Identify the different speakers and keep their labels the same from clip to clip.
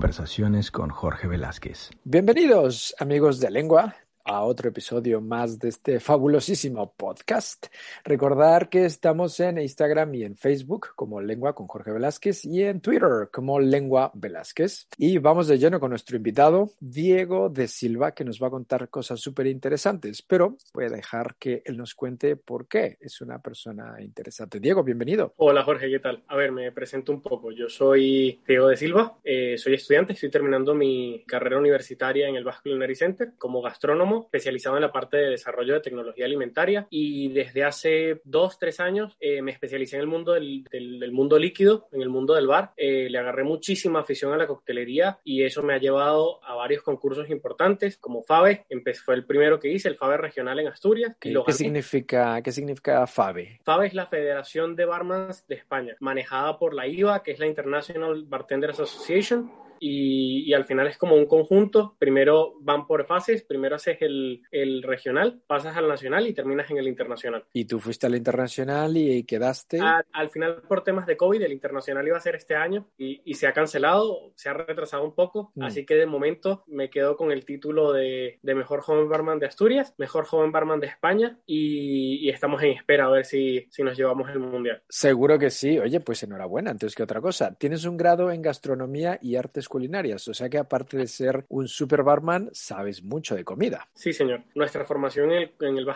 Speaker 1: Conversaciones con Jorge Velázquez.
Speaker 2: Bienvenidos amigos de Lengua a otro episodio más de este fabulosísimo podcast. Recordar que estamos en Instagram y en Facebook como Lengua con Jorge Velázquez y en Twitter como Lengua Velázquez. Y vamos de lleno con nuestro invitado, Diego de Silva, que nos va a contar cosas súper interesantes, pero voy a dejar que él nos cuente por qué es una persona interesante. Diego, bienvenido.
Speaker 3: Hola Jorge, ¿qué tal? A ver, me presento un poco. Yo soy Diego de Silva, eh, soy estudiante, estoy terminando mi carrera universitaria en el Basque Culinary Center como gastrónomo especializado en la parte de desarrollo de tecnología alimentaria y desde hace dos, tres años eh, me especialicé en el mundo del, del, mundo líquido, en el mundo del bar. Eh, le agarré muchísima afición a la coctelería y eso me ha llevado a varios concursos importantes como FABE, empecé, fue el primero que hice, el FABE regional en Asturias.
Speaker 2: ¿Qué, ¿qué significa, ¿Qué significa FABE?
Speaker 3: FABE es la Federación de Barmans de España, manejada por la IVA, que es la International Bartenders Association y, al final es como un conjunto. Primero van por fases, primero haces el, el, regional, pasas al nacional y terminas en el internacional.
Speaker 2: ¿Y tú fuiste al internacional y quedaste?
Speaker 3: Al, final por temas de COVID el internacional iba a ser este año y, y se ha cancelado, se ha retrasado un poco, mm. así que de momento me quedo con el título de, de, mejor joven barman de Asturias, mejor joven barman de España y, y estamos en espera a ver si, si nos llevamos el mundial.
Speaker 2: Seguro que sí. Oye, pues enhorabuena, antes que otra cosa. Tienes un grado en gastronomía y artes culinarias, o sea que aparte de ser un super barman, sabes mucho de comida.
Speaker 3: Sí, señor. Nuestra formación en el, en el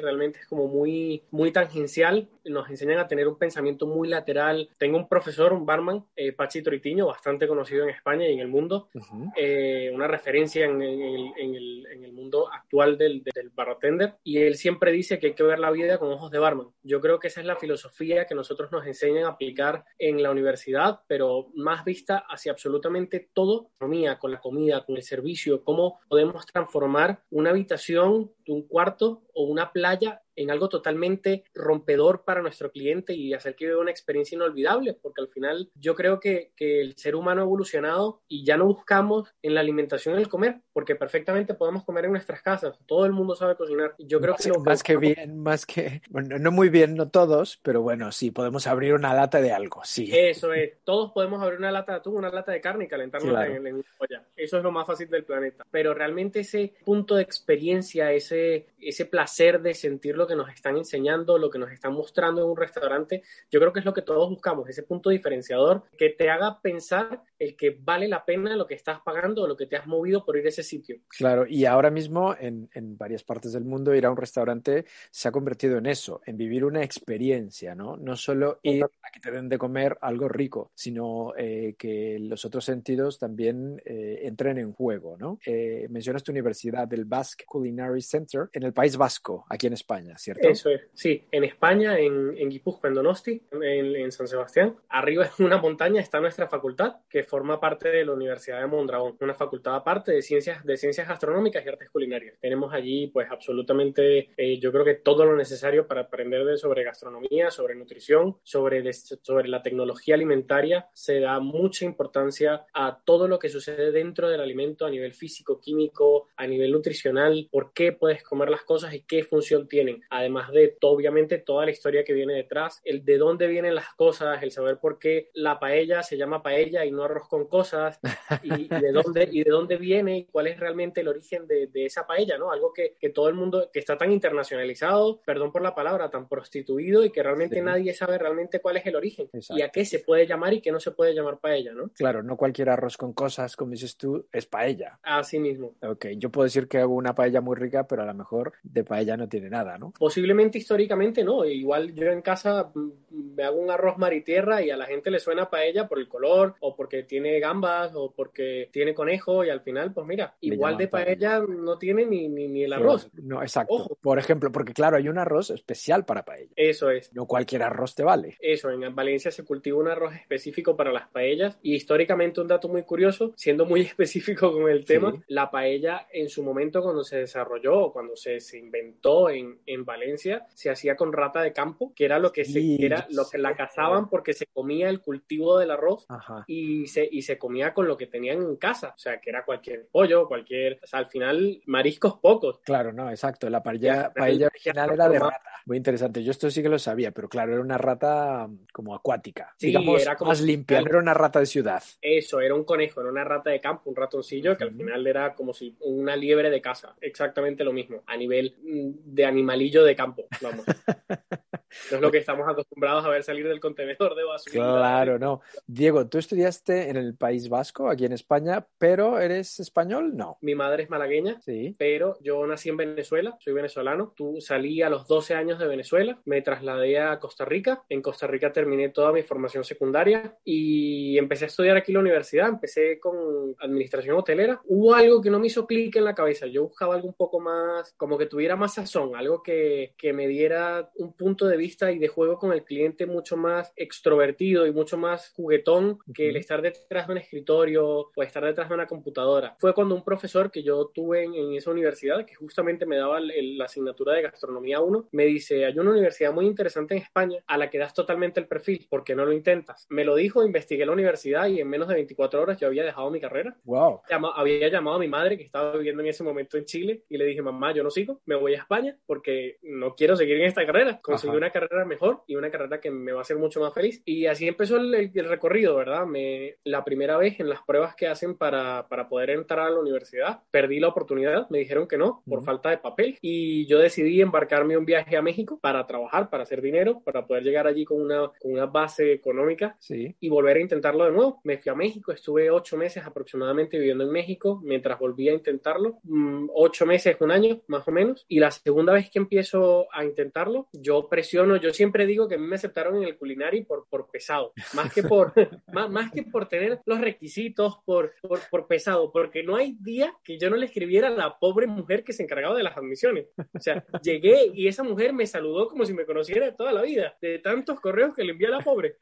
Speaker 3: realmente es como muy, muy tangencial. Nos enseñan a tener un pensamiento muy lateral. Tengo un profesor, un barman, eh, Pachi Toritiño, bastante conocido en España y en el mundo, uh -huh. eh, una referencia en, en, el, en, el, en, el, mundo actual del, del bartender, y él siempre dice que hay que ver la vida con ojos de barman. Yo creo que esa es la filosofía que nosotros nos enseñan a aplicar en la universidad, pero más vista hacia absolutamente todo, con la comida, con el servicio, cómo podemos transformar una habitación, un cuarto o una playa en algo totalmente rompedor para nuestro cliente y hacer que viva una experiencia inolvidable, porque al final yo creo que, que, el ser humano ha evolucionado y ya no buscamos en la alimentación el comer, porque perfectamente podemos comer en nuestras casas, todo el mundo sabe cocinar. Yo creo
Speaker 2: más,
Speaker 3: que, lo
Speaker 2: más que bien, más que, bueno, no muy bien, no todos, pero bueno, sí, podemos abrir una lata de algo, sí.
Speaker 3: Eso es, todos podemos abrir una lata de atún, una lata de carne y calentarla claro. en, en olla. Eso es lo más fácil del planeta. Pero realmente ese punto de experiencia, ese, ese placer de sentir lo que nos están enseñando, lo que nos están mostrando en un restaurante, yo creo que es lo que todos buscamos, ese punto diferenciador que te haga pensar el que vale la pena lo que estás pagando o lo que te has movido por ir a ese sitio.
Speaker 2: Claro, y ahora mismo en, en varias partes del mundo ir a un restaurante se ha convertido en eso, en vivir una experiencia, ¿no? No solo ir a que te den de comer algo rico, sino eh, que los otros sentidos también eh, entren en juego, ¿no? Eh, mencionas tu universidad del Basque Culinary Center en el País Vasco, aquí en España, ¿cierto?
Speaker 3: Eso es, sí, en España, en, en Guipúzcoa, en Donosti, en, en, San Sebastián. Arriba en una montaña está nuestra facultad, que forma parte de la Universidad de Mondragón, una facultad aparte de ciencias, de ciencias gastronómicas y artes culinarias. Tenemos allí, pues, absolutamente, eh, yo creo que todo lo necesario para aprender de, sobre gastronomía, sobre nutrición, sobre, de, sobre la tecnología alimentaria. Se da mucha importancia a todo lo que sucede dentro del alimento a nivel físico, químico, a nivel nutricional, por qué puedes comer las cosas y qué función tienen. Además de, obviamente, toda la historia que viene detrás, el de dónde vienen las cosas, el saber por qué la paella se llama paella y no arroz con cosas, y, y de, dónde, y de dónde viene y cuál es realmente el origen de, de esa paella, ¿no? Algo que, que, todo el mundo, que está tan internacionalizado, perdón por la palabra, tan prostituido y que realmente sí. nadie sabe realmente cuál es el origen Exacto. y a qué se puede llamar y qué no se puede llamar paella, ¿no?
Speaker 2: Claro, no cualquier arroz con cosas, como dices tú, es paella.
Speaker 3: Así mismo.
Speaker 2: Ok, yo puedo decir que hago una paella muy rica, pero a lo mejor de paella no tiene nada, ¿no?
Speaker 3: Posiblemente históricamente no, igual yo en casa me hago un arroz mar y tierra y a la gente le suena paella por el color o porque tiene gambas o porque tiene conejo y al final, pues mira, igual de paella, no tiene ni, ni, el arroz.
Speaker 2: No, exacto. Por ejemplo, porque claro, hay un arroz especial para paella.
Speaker 3: Eso es.
Speaker 2: No cualquier arroz te vale.
Speaker 3: Eso, en Valencia se cultiva un arroz específico para las paellas y históricamente un dato muy curioso, siendo muy específico con el tema, la paella en su momento cuando se desarrolló cuando se, se inventó en, en, Valencia, se hacía con rata de campo, que era lo que se era lo que la cazaban porque se comía el cultivo del arroz y se, y se comía con lo que tenían en casa, o sea, que era cualquier pollo, cualquier, o sea, al final mariscos pocos.
Speaker 2: Claro, no, exacto, la paella, paella original era de rata. Muy interesante, yo esto sí que lo sabía, pero claro, era una rata mm, como acuática, digamos, era como más limpia, no era una rata de ciudad.
Speaker 3: Eso, era un conejo, era una rata de campo, un ratoncillo, que al final era como si una liebre de casa, exactamente lo mismo, a nivel mm, de animalillo de campo, vamos. No es lo que estamos acostumbrados a ver salir del contenedor de basura.
Speaker 2: Claro, no. Diego, tú estudiaste en el País Vasco, aquí en España, pero ¿eres español? No.
Speaker 3: Mi madre es malagueña, sí. pero yo nací en Venezuela, soy venezolano. Tú salí a los 12 años de Venezuela, me trasladé a Costa Rica. En Costa Rica terminé toda mi formación secundaria y empecé a estudiar aquí en la universidad. Empecé con administración hotelera. Hubo algo que no me hizo clic en la cabeza. Yo buscaba algo un poco más, como que tuviera más sazón, algo que, que me diera un punto de vista y de juego con el cliente mucho más extrovertido y mucho más juguetón que el estar detrás de un escritorio o estar detrás de una computadora. Fue cuando un profesor que yo tuve en, esa universidad, que justamente me daba la asignatura de gastronomía 1, me dice, hay una universidad muy interesante en España a la que das totalmente el perfil, ¿por qué no lo intentas? Me lo dijo, investigué la universidad y en menos de 24 horas yo había dejado mi carrera.
Speaker 2: Wow.
Speaker 3: había llamado a mi madre que estaba viviendo en ese momento en Chile y le dije, mamá, yo no sigo, me voy a España porque no quiero seguir en esta carrera. Conseguí una carrera mejor y una carrera que me va a hacer mucho más feliz. Y así empezó el, recorrido, ¿verdad? Me, la primera vez en las pruebas que hacen para, para, poder entrar a la universidad, perdí la oportunidad, me dijeron que no, por falta de papel. Y yo decidí embarcarme un viaje a México para trabajar, para hacer dinero, para poder llegar allí con una, con una base económica
Speaker 2: sí.
Speaker 3: y volver a intentarlo de nuevo. Me fui a México, estuve ocho meses aproximadamente viviendo en México mientras volví a intentarlo, mm, ocho meses, un año más o menos. Y la segunda vez que empiezo a intentarlo, yo presiono, yo siempre digo que a mí me aceptaron en el culinario por, por pesado, más que por, más, que por tener los requisitos, por, por, por, pesado, porque no hay día que yo no le escribiera a la pobre mujer que se encargaba de las admisiones. O sea, llegué y esa mujer me saludó como si me conociera toda la vida, de tantos correos que le envié a la pobre.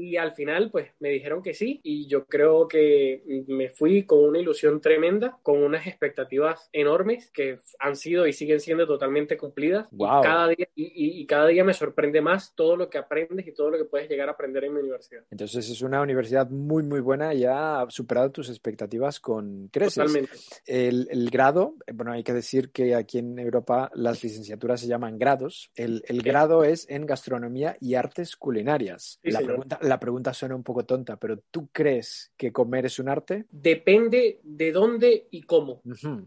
Speaker 3: Y al final, pues me dijeron que sí, y yo creo que me fui con una ilusión tremenda, con unas expectativas enormes que han sido y siguen siendo totalmente cumplidas. Y, cada día, y, y, cada día me sorprende más todo lo que aprendes y todo lo que puedes llegar a aprender en mi universidad.
Speaker 2: Entonces es una universidad muy, muy buena y ha superado tus expectativas con creces.
Speaker 3: Totalmente.
Speaker 2: El, el grado, bueno, hay que decir que aquí en Europa las licenciaturas se llaman grados. El, el grado es en gastronomía y artes culinarias.
Speaker 3: Sí,
Speaker 2: la pregunta la pregunta suena un poco tonta, pero ¿tú crees que comer es un arte?
Speaker 3: Depende de dónde y cómo.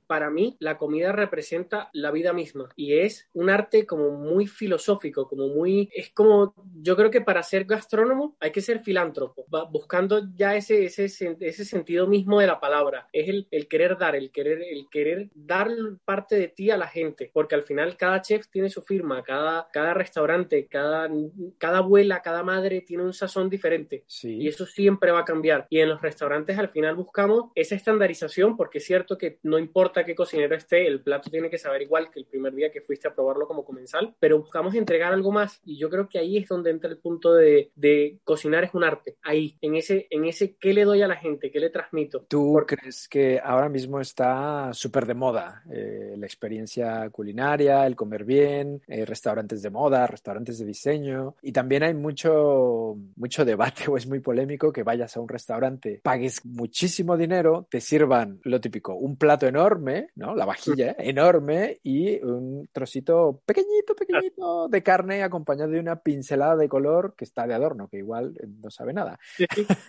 Speaker 3: Para mí, la comida representa la vida misma y es un arte como muy filosófico, como muy... Es como, yo creo que para ser gastrónomo hay que ser filántropo, buscando ya ese, ese, ese sentido mismo de la palabra. Es el, el querer dar, el querer, el querer dar parte de ti a la gente, porque al final cada chef tiene su firma, cada, cada restaurante, cada, cada abuela, cada madre tiene un sazón diferente. Y eso siempre va a cambiar. Y en los restaurantes al final buscamos esa estandarización porque es cierto que no importa qué cocinero esté, el plato tiene que saber igual que el primer día que fuiste a probarlo como comensal, pero buscamos entregar algo más. Y yo creo que ahí es donde entra el punto de, de cocinar es un arte. Ahí, en ese, en ese qué le doy a la gente, qué le transmito.
Speaker 2: ¿Tú crees que ahora mismo está súper de moda eh, la experiencia culinaria, el comer bien, eh, restaurantes de moda, restaurantes de diseño? Y también hay mucho, mucho debate o es muy polémico que vayas a un restaurante, pagues muchísimo dinero, te sirvan lo típico, un plato enorme, ¿no? La vajilla enorme y un trocito pequeñito, pequeñito de carne acompañado de una pincelada de color que está de adorno, que igual eh, no sabe nada.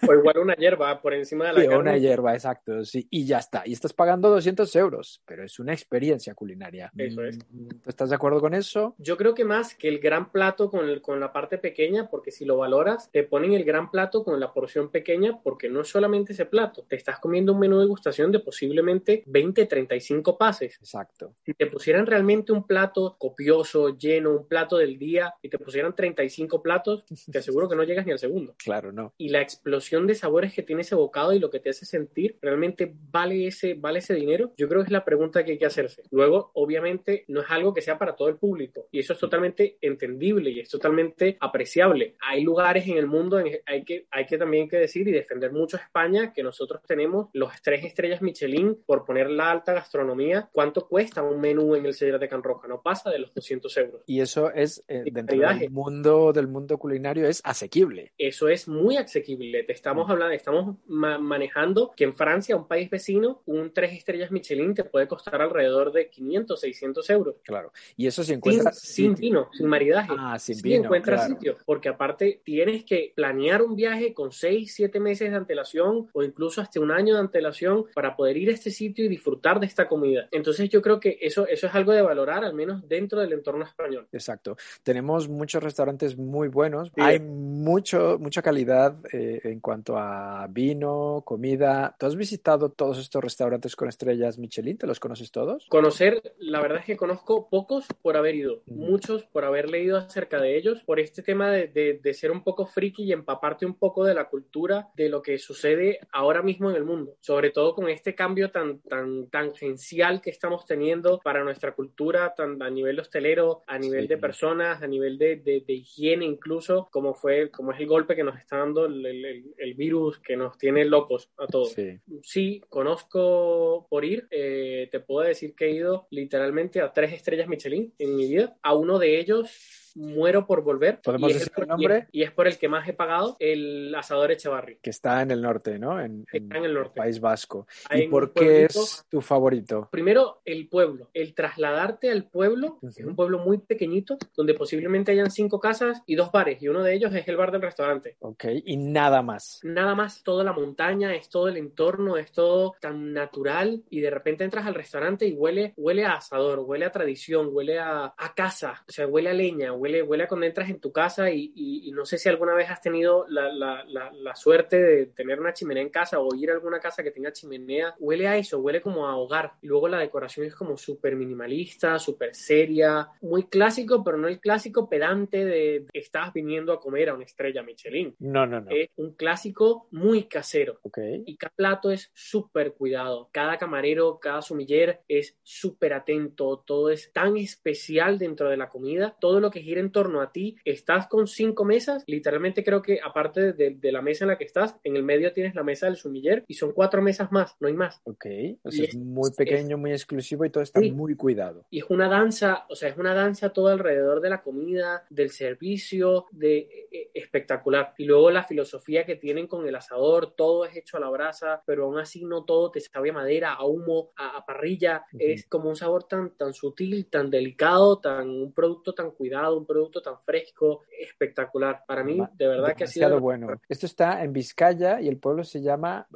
Speaker 3: O igual una hierba por encima de la
Speaker 2: sí,
Speaker 3: carne.
Speaker 2: Una hierba, exacto, sí. Y ya está. Y estás pagando 200 euros, pero es una experiencia culinaria.
Speaker 3: Eso es.
Speaker 2: ¿Tú estás de acuerdo con eso?
Speaker 3: Yo creo que más que el gran plato con, el, con la parte pequeña, porque si lo valoras, te pone ponen el gran plato con la porción pequeña porque no es solamente ese plato, te estás comiendo un menú de degustación de posiblemente 20, 35 pases.
Speaker 2: Exacto.
Speaker 3: Si te pusieran realmente un plato copioso, lleno, un plato del día, y te pusieran 35 platos, te aseguro que no llegas ni al segundo.
Speaker 2: Claro, no.
Speaker 3: Y la explosión de sabores que tiene ese bocado y lo que te hace sentir, ¿realmente vale ese, vale ese dinero? Yo creo que es la pregunta que hay que hacerse. Luego, obviamente, no es algo que sea para todo el público, y eso es totalmente entendible y es totalmente apreciable. Hay lugares en el mundo, en, hay, que, hay que también que decir y defender mucho a España, que nosotros tenemos los tres estrellas Michelin por poner la alta gastronomía. ¿Cuánto cuesta un menú en el Sellar de Can Roja? No pasa de los 200 euros.
Speaker 2: Y eso es, eh, dentro del mundo, del mundo culinario, es asequible.
Speaker 3: Eso es muy asequible. Te estamos hablando, estamos ma manejando que en Francia, un país vecino, un tres estrellas Michelin te puede costar alrededor de 500, 600 euros.
Speaker 2: Claro. Y eso si encuentras...
Speaker 3: Sin, sin vino, sin maridaje.
Speaker 2: Ah, sin
Speaker 3: si
Speaker 2: vino,
Speaker 3: encuentras
Speaker 2: claro.
Speaker 3: sitio. Porque aparte tienes que planear un viaje con 6, 7 meses de antelación o incluso hasta un año de antelación para poder ir a este sitio y disfrutar de esta comida. Entonces yo creo que eso, eso es algo de valorar, al menos dentro del entorno español.
Speaker 2: Exacto. Tenemos muchos restaurantes muy buenos.
Speaker 3: Sí.
Speaker 2: Hay mucho, mucha calidad eh, en cuanto a vino, comida. ¿Tú has visitado todos estos restaurantes con estrellas Michelin? ¿Te los conoces todos?
Speaker 3: Conocer, la verdad es que conozco pocos por haber ido,
Speaker 2: Mm.
Speaker 3: muchos por haber leído acerca de ellos, por este tema de, de- de ser un poco friki y empaparte un poco de la cultura, de lo que sucede ahora mismo en el mundo, sobre todo con este cambio tan, tan tangencial que estamos teniendo para nuestra cultura, tan, a nivel hostelero, a nivel
Speaker 2: Sí.
Speaker 3: de personas, a nivel de, de- de higiene incluso, como fue, como es el golpe que nos está dando el, el- el- virus que nos tiene locos a todos.
Speaker 2: Sí.
Speaker 3: Sí, conozco por ir. eh, te puedo decir que he ido literalmente a tres estrellas Michelin en mi vida. A uno de ellos muero por volver.
Speaker 2: ¿Podemos decir el nombre?
Speaker 3: Y es, y es por el que más he pagado, el asador Echevarri.
Speaker 2: Que está en el norte, ¿no? En,
Speaker 3: Está en el norte.
Speaker 2: País Vasco.
Speaker 3: Hay
Speaker 2: ¿Y por qué
Speaker 3: pueblito-
Speaker 2: es tu favorito?
Speaker 3: Primero, el pueblo. El trasladarte al pueblo,
Speaker 2: Ujú.
Speaker 3: es un pueblo muy pequeñito, donde posiblemente hayan cinco casas y dos bares, y uno de ellos es el bar del restaurante.
Speaker 2: Ok, y nada más.
Speaker 3: nada más toda la montaña, es todo el entorno, es todo tan natural y de repente entras al restaurante y huele, huele a asador, huele a tradición, huele a, a casa, o sea, huele a leña, huele, huele a cuando entras en tu casa y, y- y no sé si alguna vez has tenido la, la- la- la suerte de tener una chimenea en casa o ir a alguna casa que tenga chimenea, huele a eso, huele como a hogar. Y luego la decoración es como súper minimalista, súper seria, muy clásico, pero no el clásico pedante de que estás viniendo a comer a una estrella Michelin
Speaker 2: No, no, no.
Speaker 3: es un clásico muy casero.
Speaker 2: Ok.
Speaker 3: Y cada plato es súper cuidado. Cada camarero, cada sumiller es súper atento. Todo es tan especial dentro de la comida. Todo lo que gira en torno a ti. Estás con cinco mesas. Literalmente creo que aparte de, de la mesa en la que estás, en el medio tienes la mesa del sumiller y son cuatro mesas más. No hay más.
Speaker 2: Ok. O sea, es
Speaker 3: es-
Speaker 2: muy
Speaker 3: es-
Speaker 2: pequeño, muy exclusivo y todo está
Speaker 3: Sí.
Speaker 2: muy cuidado.
Speaker 3: Y es una danza, o sea, es una danza todo alrededor de la comida, del servicio, de eh, espectacular. Y luego la filosofía que tienen con el asador, todo es hecho a la brasa, pero aún así no todo te sabe a madera, a humo, a, a parrilla.
Speaker 2: Ujú.
Speaker 3: Es como un sabor tan, tan sutil, tan delicado, tan un producto tan cuidado, un producto tan fresco, espectacular. Para mí, de verdad que ha sido
Speaker 2: bueno. Esto está en Vizcaya y el pueblo se llama,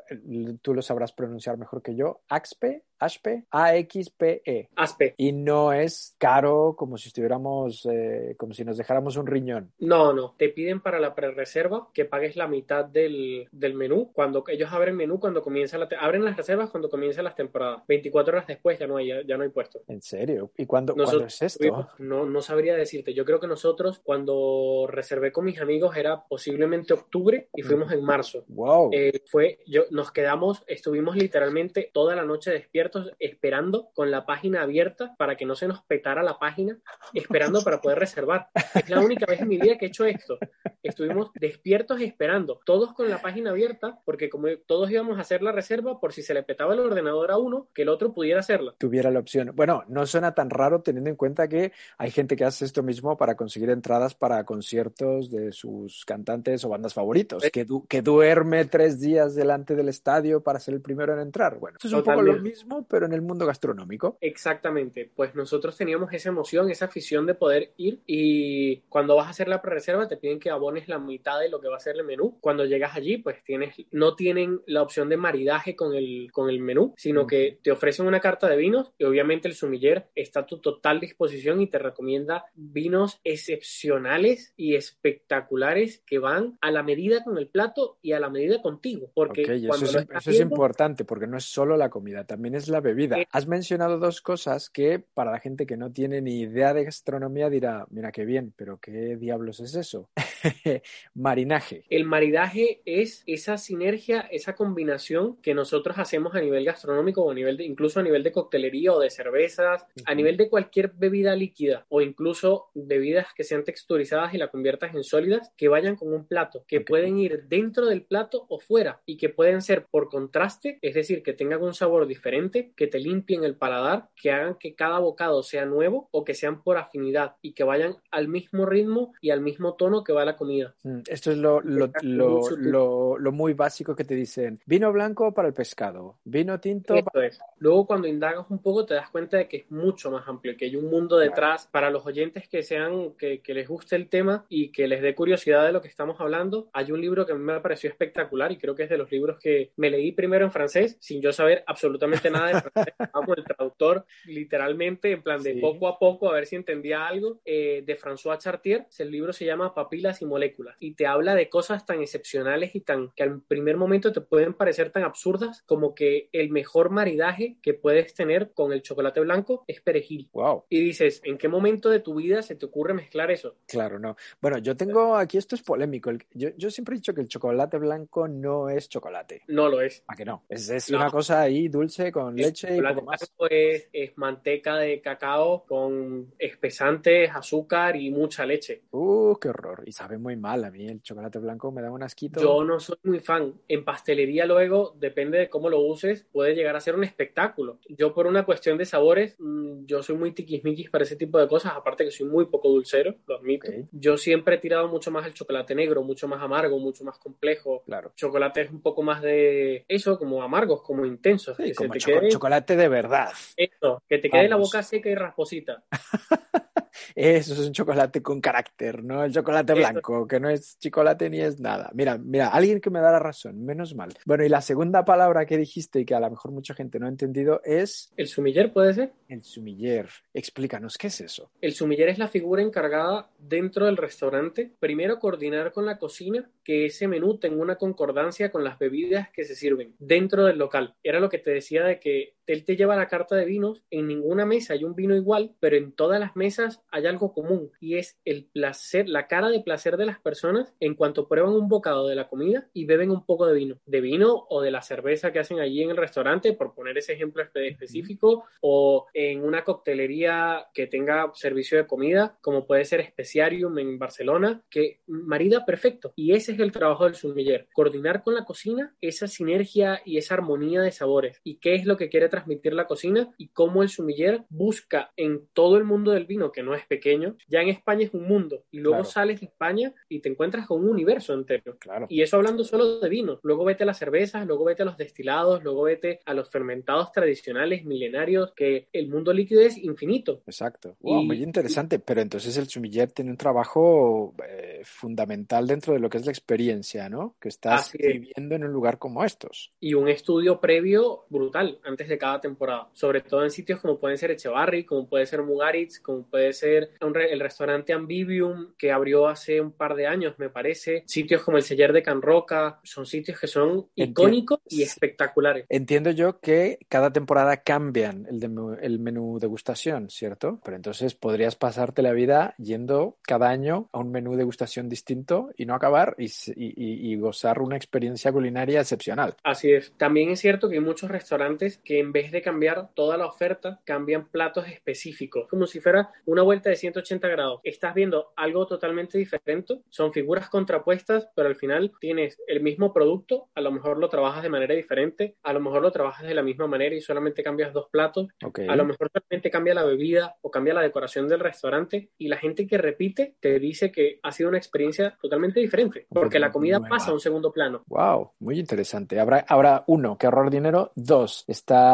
Speaker 2: tú lo sabrás pronunciar mejor que yo, Axpe, Axpe, A-X-P-E.
Speaker 3: Aspe.
Speaker 2: Y no es caro como si estuviéramos, eh, como si nos dejáramos un riñón.
Speaker 3: No, no. Te piden para la prerreserva que pagues la mitad del, del menú. Cuando ellos abren menú, cuando comienza la abren las reservas cuando comienzan las temporadas. 24 horas después ya no hay, ya, ya no hay puesto.
Speaker 2: ¿En serio? ¿Y cuándo, ¿cuándo
Speaker 3: Nosotros
Speaker 2: es esto?
Speaker 3: no, no sabría decirte. Yo creo que nosotros, cuando reservé con mis amigos, era posiblemente octubre y fuimos en marzo.
Speaker 2: Wow.
Speaker 3: Eh, fue, yo, nos quedamos, estuvimos literalmente toda la noche despiertos esperando con la página abierta para que no se nos petara la página, esperando para poder reservar. Es la única vez en mi vida que he hecho esto. Estuvimos despiertos esperando, todos con la página abierta, porque como todos íbamos a hacer la reserva, por si se le petaba el ordenador a uno, que el otro pudiera hacerla.
Speaker 2: tuviera la opción. Bueno, no suena tan raro teniendo en cuenta que hay gente que hace esto mismo para conseguir entradas para conciertos de sus cantantes o bandas favoritos, que, du- que duerme tres días delante del estadio para ser el primero en entrar. Bueno, esto es un poco lo
Speaker 3: Totalmente.
Speaker 2: mismo, pero en el mundo gastronómico.
Speaker 3: Exactamente, pues nosotros teníamos esa emoción, esa afición de poder ir y cuando vas a hacer la pre-reserva te piden que abones la mitad de lo que va a ser el menú. Cuando llegas allí, pues tienes, no tienen la opción de maridaje con el, con el menú, sino que te ofrecen una carta de vinos y obviamente el sumiller está a tu total disposición y te recomienda vinos excepcionales y espectaculares que van a la medida con el plato y a la medida contigo. Porque
Speaker 2: cuando eso, es, eso es, importante porque no es solo la comida, también es la bebida. Has mencionado dos cosas que para la gente que no tiene ni idea de gastronomía dirá, mira qué bien, pero ¿qué diablos es eso? Marinaje.
Speaker 3: El maridaje es esa sinergia, esa combinación que nosotros hacemos a nivel gastronómico o a nivel de, incluso a nivel de coctelería o de cervezas, uh -huh. a nivel de cualquier bebida líquida o incluso bebidas que sean texturizadas y la conviertas en sólidas, que vayan con un plato, que okay. pueden ir dentro del plato o fuera y que pueden ser por contraste, es decir, que tengan un sabor diferente, que te limpien el paladar, que hagan que cada bocado sea nuevo o que sean por afinidad y que vayan al mismo ritmo y al mismo tono que va la comida.
Speaker 2: Mm, esto es lo, lo, lo, lo, lo muy básico que te dicen. Vino blanco para el pescado, vino tinto.
Speaker 3: Para... Es. Luego cuando indagas un poco te das cuenta de que es mucho más amplio, que hay un mundo detrás para los oyentes que sean, que, que les guste el tema y que les dé curiosidad de lo que estamos hablando. Hay un libro que a mí me pareció espectacular y creo que es de los libros que me leí primero en francés sin yo saber absolutamente nada de francés. con el traductor literalmente en plan de sí. poco a poco a ver si entendía algo eh, de François Chartier. El libro se llama Papilas y moléculas y te habla de cosas tan excepcionales y tan que al primer momento te pueden parecer tan absurdas como que el mejor maridaje que puedes tener con el chocolate blanco es perejil.
Speaker 2: Wow.
Speaker 3: Y dices, ¿en qué momento de tu vida se te ocurre mezclar eso?
Speaker 2: Claro, no. Bueno, yo tengo aquí esto es polémico. Yo, yo siempre he dicho que el chocolate blanco no es chocolate.
Speaker 3: No lo es.
Speaker 2: ¿A que no? Es, es no. una cosa ahí dulce con el leche y poco más.
Speaker 3: Es, es manteca de cacao con espesantes, azúcar y mucha leche.
Speaker 2: Uh, qué horror. Y sabe muy mal a mí el chocolate blanco, me da un asquito.
Speaker 3: Yo no soy muy fan. En pastelería luego, depende de cómo lo uses, puede llegar a ser un espectáculo. Yo por una cuestión de sabores, mm, yo soy muy tiquismiquis para ese tipo de cosas, aparte que soy muy poco dulcero, lo admito. Okay. Yo siempre he tirado mucho más el chocolate negro, mucho más amargo, mucho más complejo.
Speaker 2: Claro.
Speaker 3: Chocolate es un poco más de eso, como amargos, como intensos.
Speaker 2: Sí, como cho quede... chocolate de verdad.
Speaker 3: Eso, que te quede la boca seca y rasposita.
Speaker 2: Eso es un chocolate con carácter, ¿no? El chocolate blanco, que no es chocolate ni es nada. Mira, mira, alguien que me da la razón, menos mal. Bueno, y la segunda palabra que dijiste y que a lo mejor mucha gente no ha entendido es...
Speaker 3: ¿El sumiller puede ser?
Speaker 2: El sumiller. Explícanos, ¿qué es eso?
Speaker 3: El sumiller es la figura encargada dentro del restaurante, primero coordinar con la cocina que ese menú tenga una concordancia con las bebidas que se sirven dentro del local. Era lo que te decía de que él te lleva la carta de vinos, en ninguna mesa hay un vino igual, pero en todas las mesas hay algo común y es el placer, la cara de placer de las personas en cuanto prueban un bocado de la comida y beben un poco de vino, de vino o de la cerveza que hacen allí en el restaurante, por poner ese ejemplo específico, o en una coctelería que tenga servicio de comida, como puede ser Speciarium en Barcelona, que marida perfecto. Y ese es el trabajo del sumiller, coordinar con la cocina esa sinergia y esa armonía de sabores y qué es lo que quiere transmitir la cocina y cómo el sumiller busca en todo el mundo del vino, que no es pequeño, ya en España es un mundo, y luego claro. sales de España y te encuentras con un universo entero.
Speaker 2: Claro.
Speaker 3: Y eso hablando solo de vino. Luego vete a las cervezas, luego vete a los destilados, luego vete a los fermentados tradicionales, milenarios, que el mundo líquido es infinito.
Speaker 2: Exacto. Wow, y, muy interesante. Pero entonces el sumiller tiene un trabajo eh, fundamental dentro de lo que es la experiencia, ¿no? Que estás viviendo en un lugar como estos.
Speaker 3: Y un estudio previo brutal antes de cada cada temporada, sobre todo en sitios como pueden ser Echevarri, como puede ser Mugaritz, como puede ser re el restaurante Ambivium que abrió hace un par de años, me parece, sitios como el Seller de Can Roca, son sitios que son icónicos y espectaculares.
Speaker 2: Entiendo yo que cada temporada cambian el, de, el menú degustación, ¿cierto? Pero entonces podrías pasarte la vida yendo cada año a un menú degustación distinto y no acabar y, y, y gozar una experiencia culinaria excepcional.
Speaker 3: Así es. También es cierto que hay muchos restaurantes que en vez de cambiar toda la oferta, cambian platos específicos, como si fuera una vuelta de 180 grados. Estás viendo algo totalmente diferente, son figuras contrapuestas, pero al final tienes el mismo producto, a lo mejor lo trabajas de manera diferente, a lo mejor lo trabajas de la misma manera y solamente cambias dos platos,
Speaker 2: okay.
Speaker 3: a lo mejor solamente cambia la bebida o cambia la decoración del restaurante y la gente que repite te dice que ha sido una experiencia totalmente diferente, porque la comida pasa a un segundo plano.
Speaker 2: Wow, muy interesante. Habrá, habrá uno, que ahorrar dinero, dos,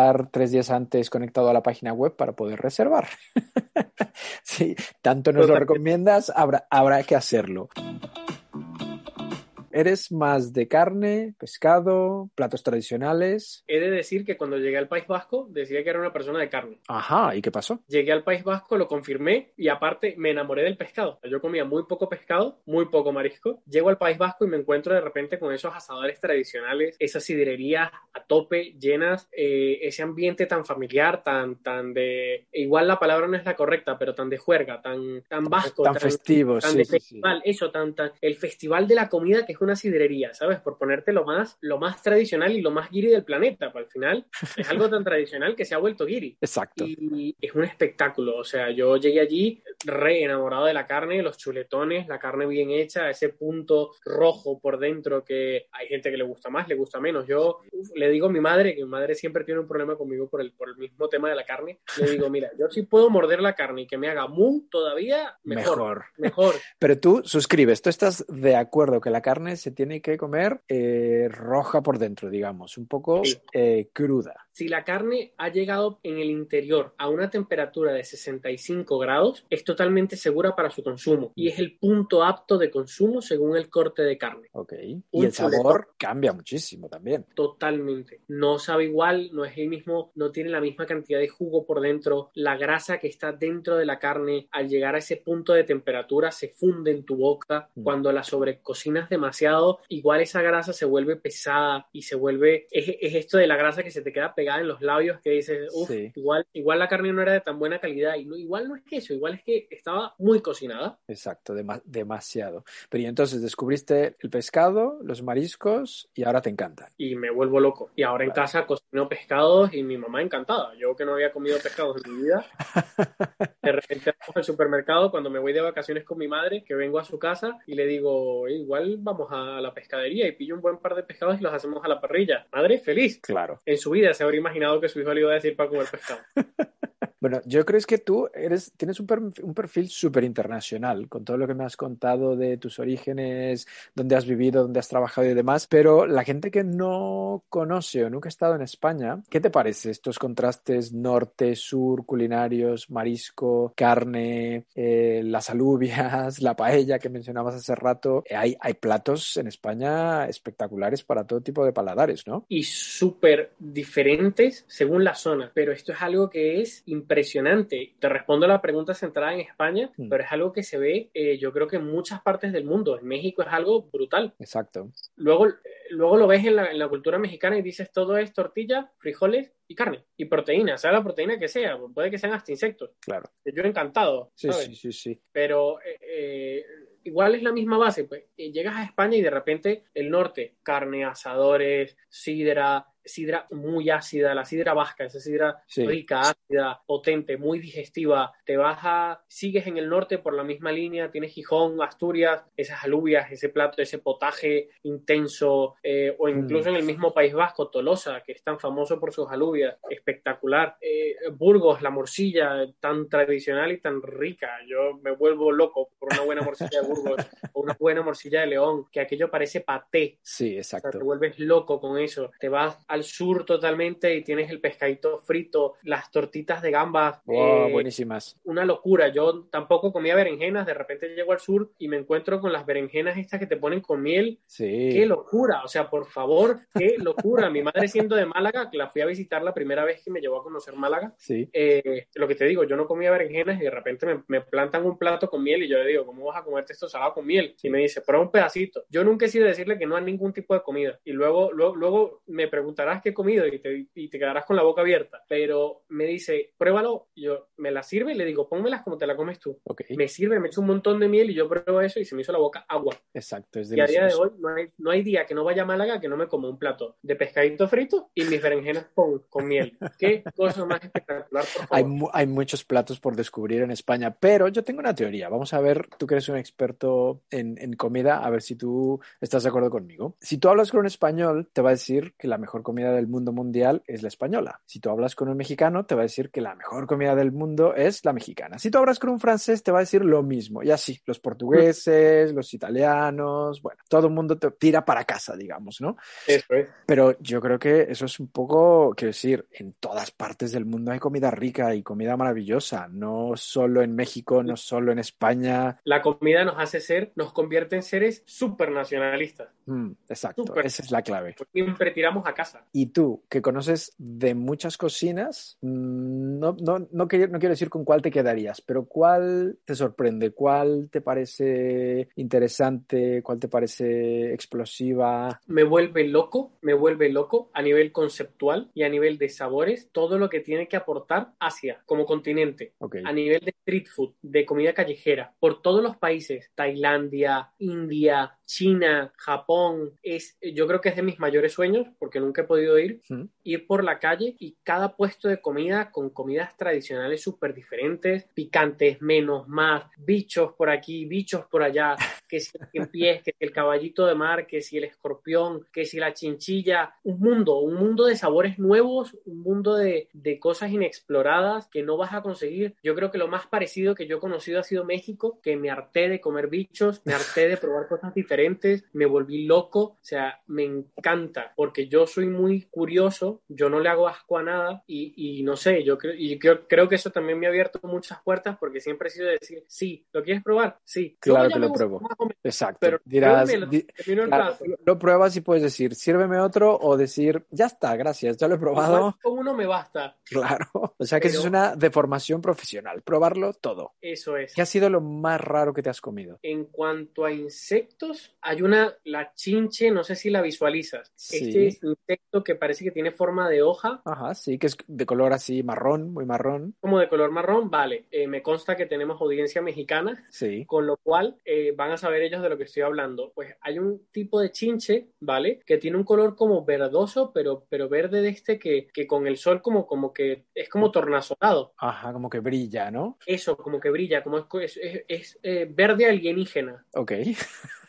Speaker 2: estar tres días antes conectado a la página web para poder reservar. si tanto nos lo recomiendas, habrá, habrá que hacerlo. ¿Eres más de carne, pescado, platos tradicionales?
Speaker 3: He de decir que cuando llegué al País Vasco decía que era una persona de carne.
Speaker 2: Ajá, ¿y qué pasó?
Speaker 3: Llegué al País Vasco, lo confirmé y aparte me enamoré del pescado. Yo comía muy poco pescado, muy poco marisco. Llego al País Vasco y me encuentro de repente con esos asadores tradicionales, esas sidrerías a tope, llenas, eh, ese ambiente tan familiar, tan, tan de... Igual la palabra no es la correcta, pero tan de juerga, tan, tan vasco.
Speaker 2: Tan, festivo,
Speaker 3: tan
Speaker 2: sí,
Speaker 3: de
Speaker 2: sí, sí.
Speaker 3: festival, eso, tan, tan, el festival de la comida que es una sidrería, ¿sabes? Por ponerte lo más, lo más tradicional y lo más guiri del planeta, pues al final es algo tan tradicional que se ha vuelto guiri.
Speaker 2: Exacto.
Speaker 3: Y es un espectáculo, o sea, yo llegué allí re enamorado de la carne, los chuletones, la carne bien hecha, ese punto rojo por dentro que hay gente que le gusta más, le gusta menos. Yo uf, le digo a mi madre, que mi madre siempre tiene un problema conmigo por el, por el mismo tema de la carne, le digo, mira, yo si puedo morder la carne y que me haga mu todavía, mejor.
Speaker 2: Mejor.
Speaker 3: Mejor.
Speaker 2: Pero tú suscribes, tú estás de acuerdo que la carne se tiene que comer eh, roja por dentro, digamos, un poco
Speaker 3: Sí.
Speaker 2: eh, cruda.
Speaker 3: Si la carne ha llegado en el interior a una temperatura de 65 grados, es totalmente segura para su consumo y es el punto apto de consumo según el corte de carne.
Speaker 2: Ok. Y
Speaker 3: Un
Speaker 2: el sabor cambia muchísimo también.
Speaker 3: Totalmente. No sabe igual, no es el mismo, no tiene la misma cantidad de jugo por dentro. La grasa que está dentro de la carne, al llegar a ese punto de temperatura, se funde en tu boca.
Speaker 2: Mm.
Speaker 3: Cuando la sobrecocinas demasiado, igual esa grasa se vuelve pesada y se vuelve. Es, es esto de la grasa que se te queda pegada en los labios que dices, uff,
Speaker 2: Sí.
Speaker 3: igual, igual la carne no era de tan buena calidad. Y no, igual no es que eso, igual es que estaba muy cocinada.
Speaker 2: Exacto, dema- demasiado. Pero y entonces descubriste el pescado, los mariscos y ahora te encantan.
Speaker 3: y me vuelvo loco. Y ahora en casa cocino pescados y mi mamá encantada. Yo que no había comido pescados en mi vida, de repente vamos al supermercado cuando me voy de vacaciones con mi madre, que vengo a su casa y le digo, "Eh, igual vamos a la pescadería y pillo un buen par de pescados y los hacemos a la parrilla. Madre, feliz.
Speaker 2: Claro.
Speaker 3: En su vida se habría imaginado que su hijo le iba a decir para comer pescado.
Speaker 2: Bueno, yo creo que tú eres, tienes un, per- un perfil súper internacional con todo lo que me has contado de tus orígenes, dónde has vivido, dónde has trabajado y demás, pero la gente que no conoce o nunca ha estado en España, ¿qué te parece estos contrastes norte-sur, culinarios, marisco, carne, eh, las alubias, la paella que mencionabas hace rato? Eh, hay, hay platos en España espectaculares para todo tipo de paladares, ¿no?
Speaker 3: y súper diferentes según la zona, pero esto es algo que es impresionante. Te respondo a la pregunta centrada en España,
Speaker 2: Mm.
Speaker 3: pero es algo que se ve, eh, yo creo que en muchas partes del mundo. En México es algo brutal.
Speaker 2: Exacto.
Speaker 3: Luego, luego lo ves en la, en la cultura mexicana y dices todo es tortilla, frijoles y carne y proteína, sea la proteína que sea, puede que sean hasta insectos.
Speaker 2: Claro.
Speaker 3: Yo encantado,
Speaker 2: Sí,
Speaker 3: ¿sabes?
Speaker 2: sí, sí, sí.
Speaker 3: pero eh, eh, igual es la misma base, pues eh, llegas a España y de repente el norte, carne, asadores, sidra, sidra muy ácida, la sidra vasca, esa sidra
Speaker 2: Sí.
Speaker 3: rica, ácida, potente, muy digestiva, te vas a, sigues en el norte por la misma línea, tienes Gijón, Asturias, esas alubias, ese plato, ese potaje intenso, eh, o incluso en el mismo País Vasco, Tolosa, que es tan famoso por sus alubias, espectacular, Eh, Burgos, la morcilla, tan tradicional y tan rica, yo me vuelvo loco por una buena morcilla de Burgos o una buena morcilla de León, que aquello parece paté,
Speaker 2: Sí,
Speaker 3: o sea,
Speaker 2: exacto.
Speaker 3: te vuelves loco con eso. Te vas al sur totalmente y tienes el pescadito frito, las tortitas de gambas.
Speaker 2: Wow,
Speaker 3: eh,
Speaker 2: buenísimas.
Speaker 3: una locura. Yo tampoco comía berenjenas. De repente llego al sur y me encuentro con las berenjenas estas que te ponen con miel.
Speaker 2: Sí.
Speaker 3: ¡Qué locura! O sea, por favor, qué locura. Mi madre siendo de Málaga, que la fui a visitar la primera vez que me llevó a conocer Málaga.
Speaker 2: Sí.
Speaker 3: eh, lo que te digo, yo no comía berenjenas y de repente me, me plantan un plato con miel y yo le digo, ¿cómo vas a comerte esto salado con miel? Y me dice, prueba un pedacito. Yo nunca he sido decirle que no a ningún tipo de comida. Y luego, luego, luego me preguntarás qué he comido y te, y te quedarás con la boca abierta. Pero me dice, pruébalo. Yo me la sirve y le digo, pónmelas como te la comes tú.
Speaker 2: Ok.
Speaker 3: Me sirve, me echo un montón de miel y yo pruebo eso y se me hizo la boca agua.
Speaker 2: Exacto, es
Speaker 3: Y a día de
Speaker 2: delicioso.
Speaker 3: hoy no hay, no hay día que no vaya a Málaga que no me coma un plato de pescadito frito y mis berenjenas con, con miel. Qué cosa más espectacular, por favor.
Speaker 2: Hay, mu- hay muchos platos por descubrir en España, pero yo tengo una teoría. Vamos a ver, tú que eres un experto en, en comida, a ver si tú estás de acuerdo conmigo. Si tú hablas con un español, te va a decir que la mejor comida del mundo mundial es la española. Si tú hablas con un mexicano, te va a decir que la mejor comida del mundo es la mexicana. Si tú hablas con un francés, te va a decir lo mismo. Y así, los portugueses, los italianos, bueno, todo el mundo te tira para casa, digamos, ¿no?
Speaker 3: Eso es.
Speaker 2: Pero yo creo que eso es un poco, quiero decir, en todas partes del mundo hay comida rica y comida maravillosa, no solo en México, no solo en España.
Speaker 3: La comida nos hace ser, nos convierte en seres súper nacionalistas.
Speaker 2: Mm, exacto,
Speaker 3: Súper.
Speaker 2: esa es la clave.
Speaker 3: Siempre tiramos a casa.
Speaker 2: Y tú, que conoces de muchas cocinas, mm, no, no, no, quiero, no quiero decir con cuál te quedarías, pero cuál te sorprende, cuál te parece interesante, cuál te parece explosiva.
Speaker 3: me vuelve loco, me vuelve loco a nivel conceptual y a nivel de sabores, todo lo que tiene que aportar Asia como continente, a nivel de street food, de comida callejera, por todos los países, Tailandia, India, China, Japón, es, yo creo que es de mis mayores sueños, porque nunca he podido ir, ir por la calle y cada puesto de comida con comidas tradicionales súper diferentes, picantes, menos, más, bichos por aquí, bichos por allá, que si el pies, que si el caballito de mar, que si el escorpión, que si la chinchilla, un mundo, un mundo de sabores nuevos, un mundo de, de cosas inexploradas que no vas a conseguir. Yo creo que lo más parecido que yo he conocido ha sido México, que me harté de comer bichos, me harté de probar cosas diferentes, me volví loco, o sea, me encanta, porque yo soy muy curioso, yo no le hago asco a nada y, y no sé, yo creo, y creo, creo que eso también me ha abierto muchas puertas porque siempre he sido de decir, sí, ¿lo quieres probar? Sí.
Speaker 2: Claro que lo pruebo.
Speaker 3: menos,
Speaker 2: Exacto.
Speaker 3: Pero
Speaker 2: Dirás, di- claro,
Speaker 3: plato.
Speaker 2: lo- lo pruebas y puedes decir, sírveme otro o decir, ya está, gracias, ya lo he probado.
Speaker 3: Con uno me basta.
Speaker 2: Claro. O sea que eso es una deformación profesional, probarlo todo.
Speaker 3: Eso es.
Speaker 2: ¿Qué ha sido lo más raro que te has comido?
Speaker 3: En cuanto a insectos, hay una, la chinche, no sé si la visualizas.
Speaker 2: Sí.
Speaker 3: Este es un insecto que parece que tiene forma de hoja,
Speaker 2: Ajá, sí, que es de color así marrón, muy marrón.
Speaker 3: como de color marrón. Vale, eh, me consta que tenemos audiencia mexicana,
Speaker 2: Sí.
Speaker 3: con lo cual eh, van a saber ellos de lo que estoy hablando. Pues hay un tipo de chinche, ¿vale? Que tiene un color como verdoso, pero, pero verde de este que, que con el sol como, como que es como tornasolado.
Speaker 2: Ajá, como que brilla, ¿no?
Speaker 3: Eso, como que brilla, como es, es, es, eh, verde alienígena.
Speaker 2: Ok.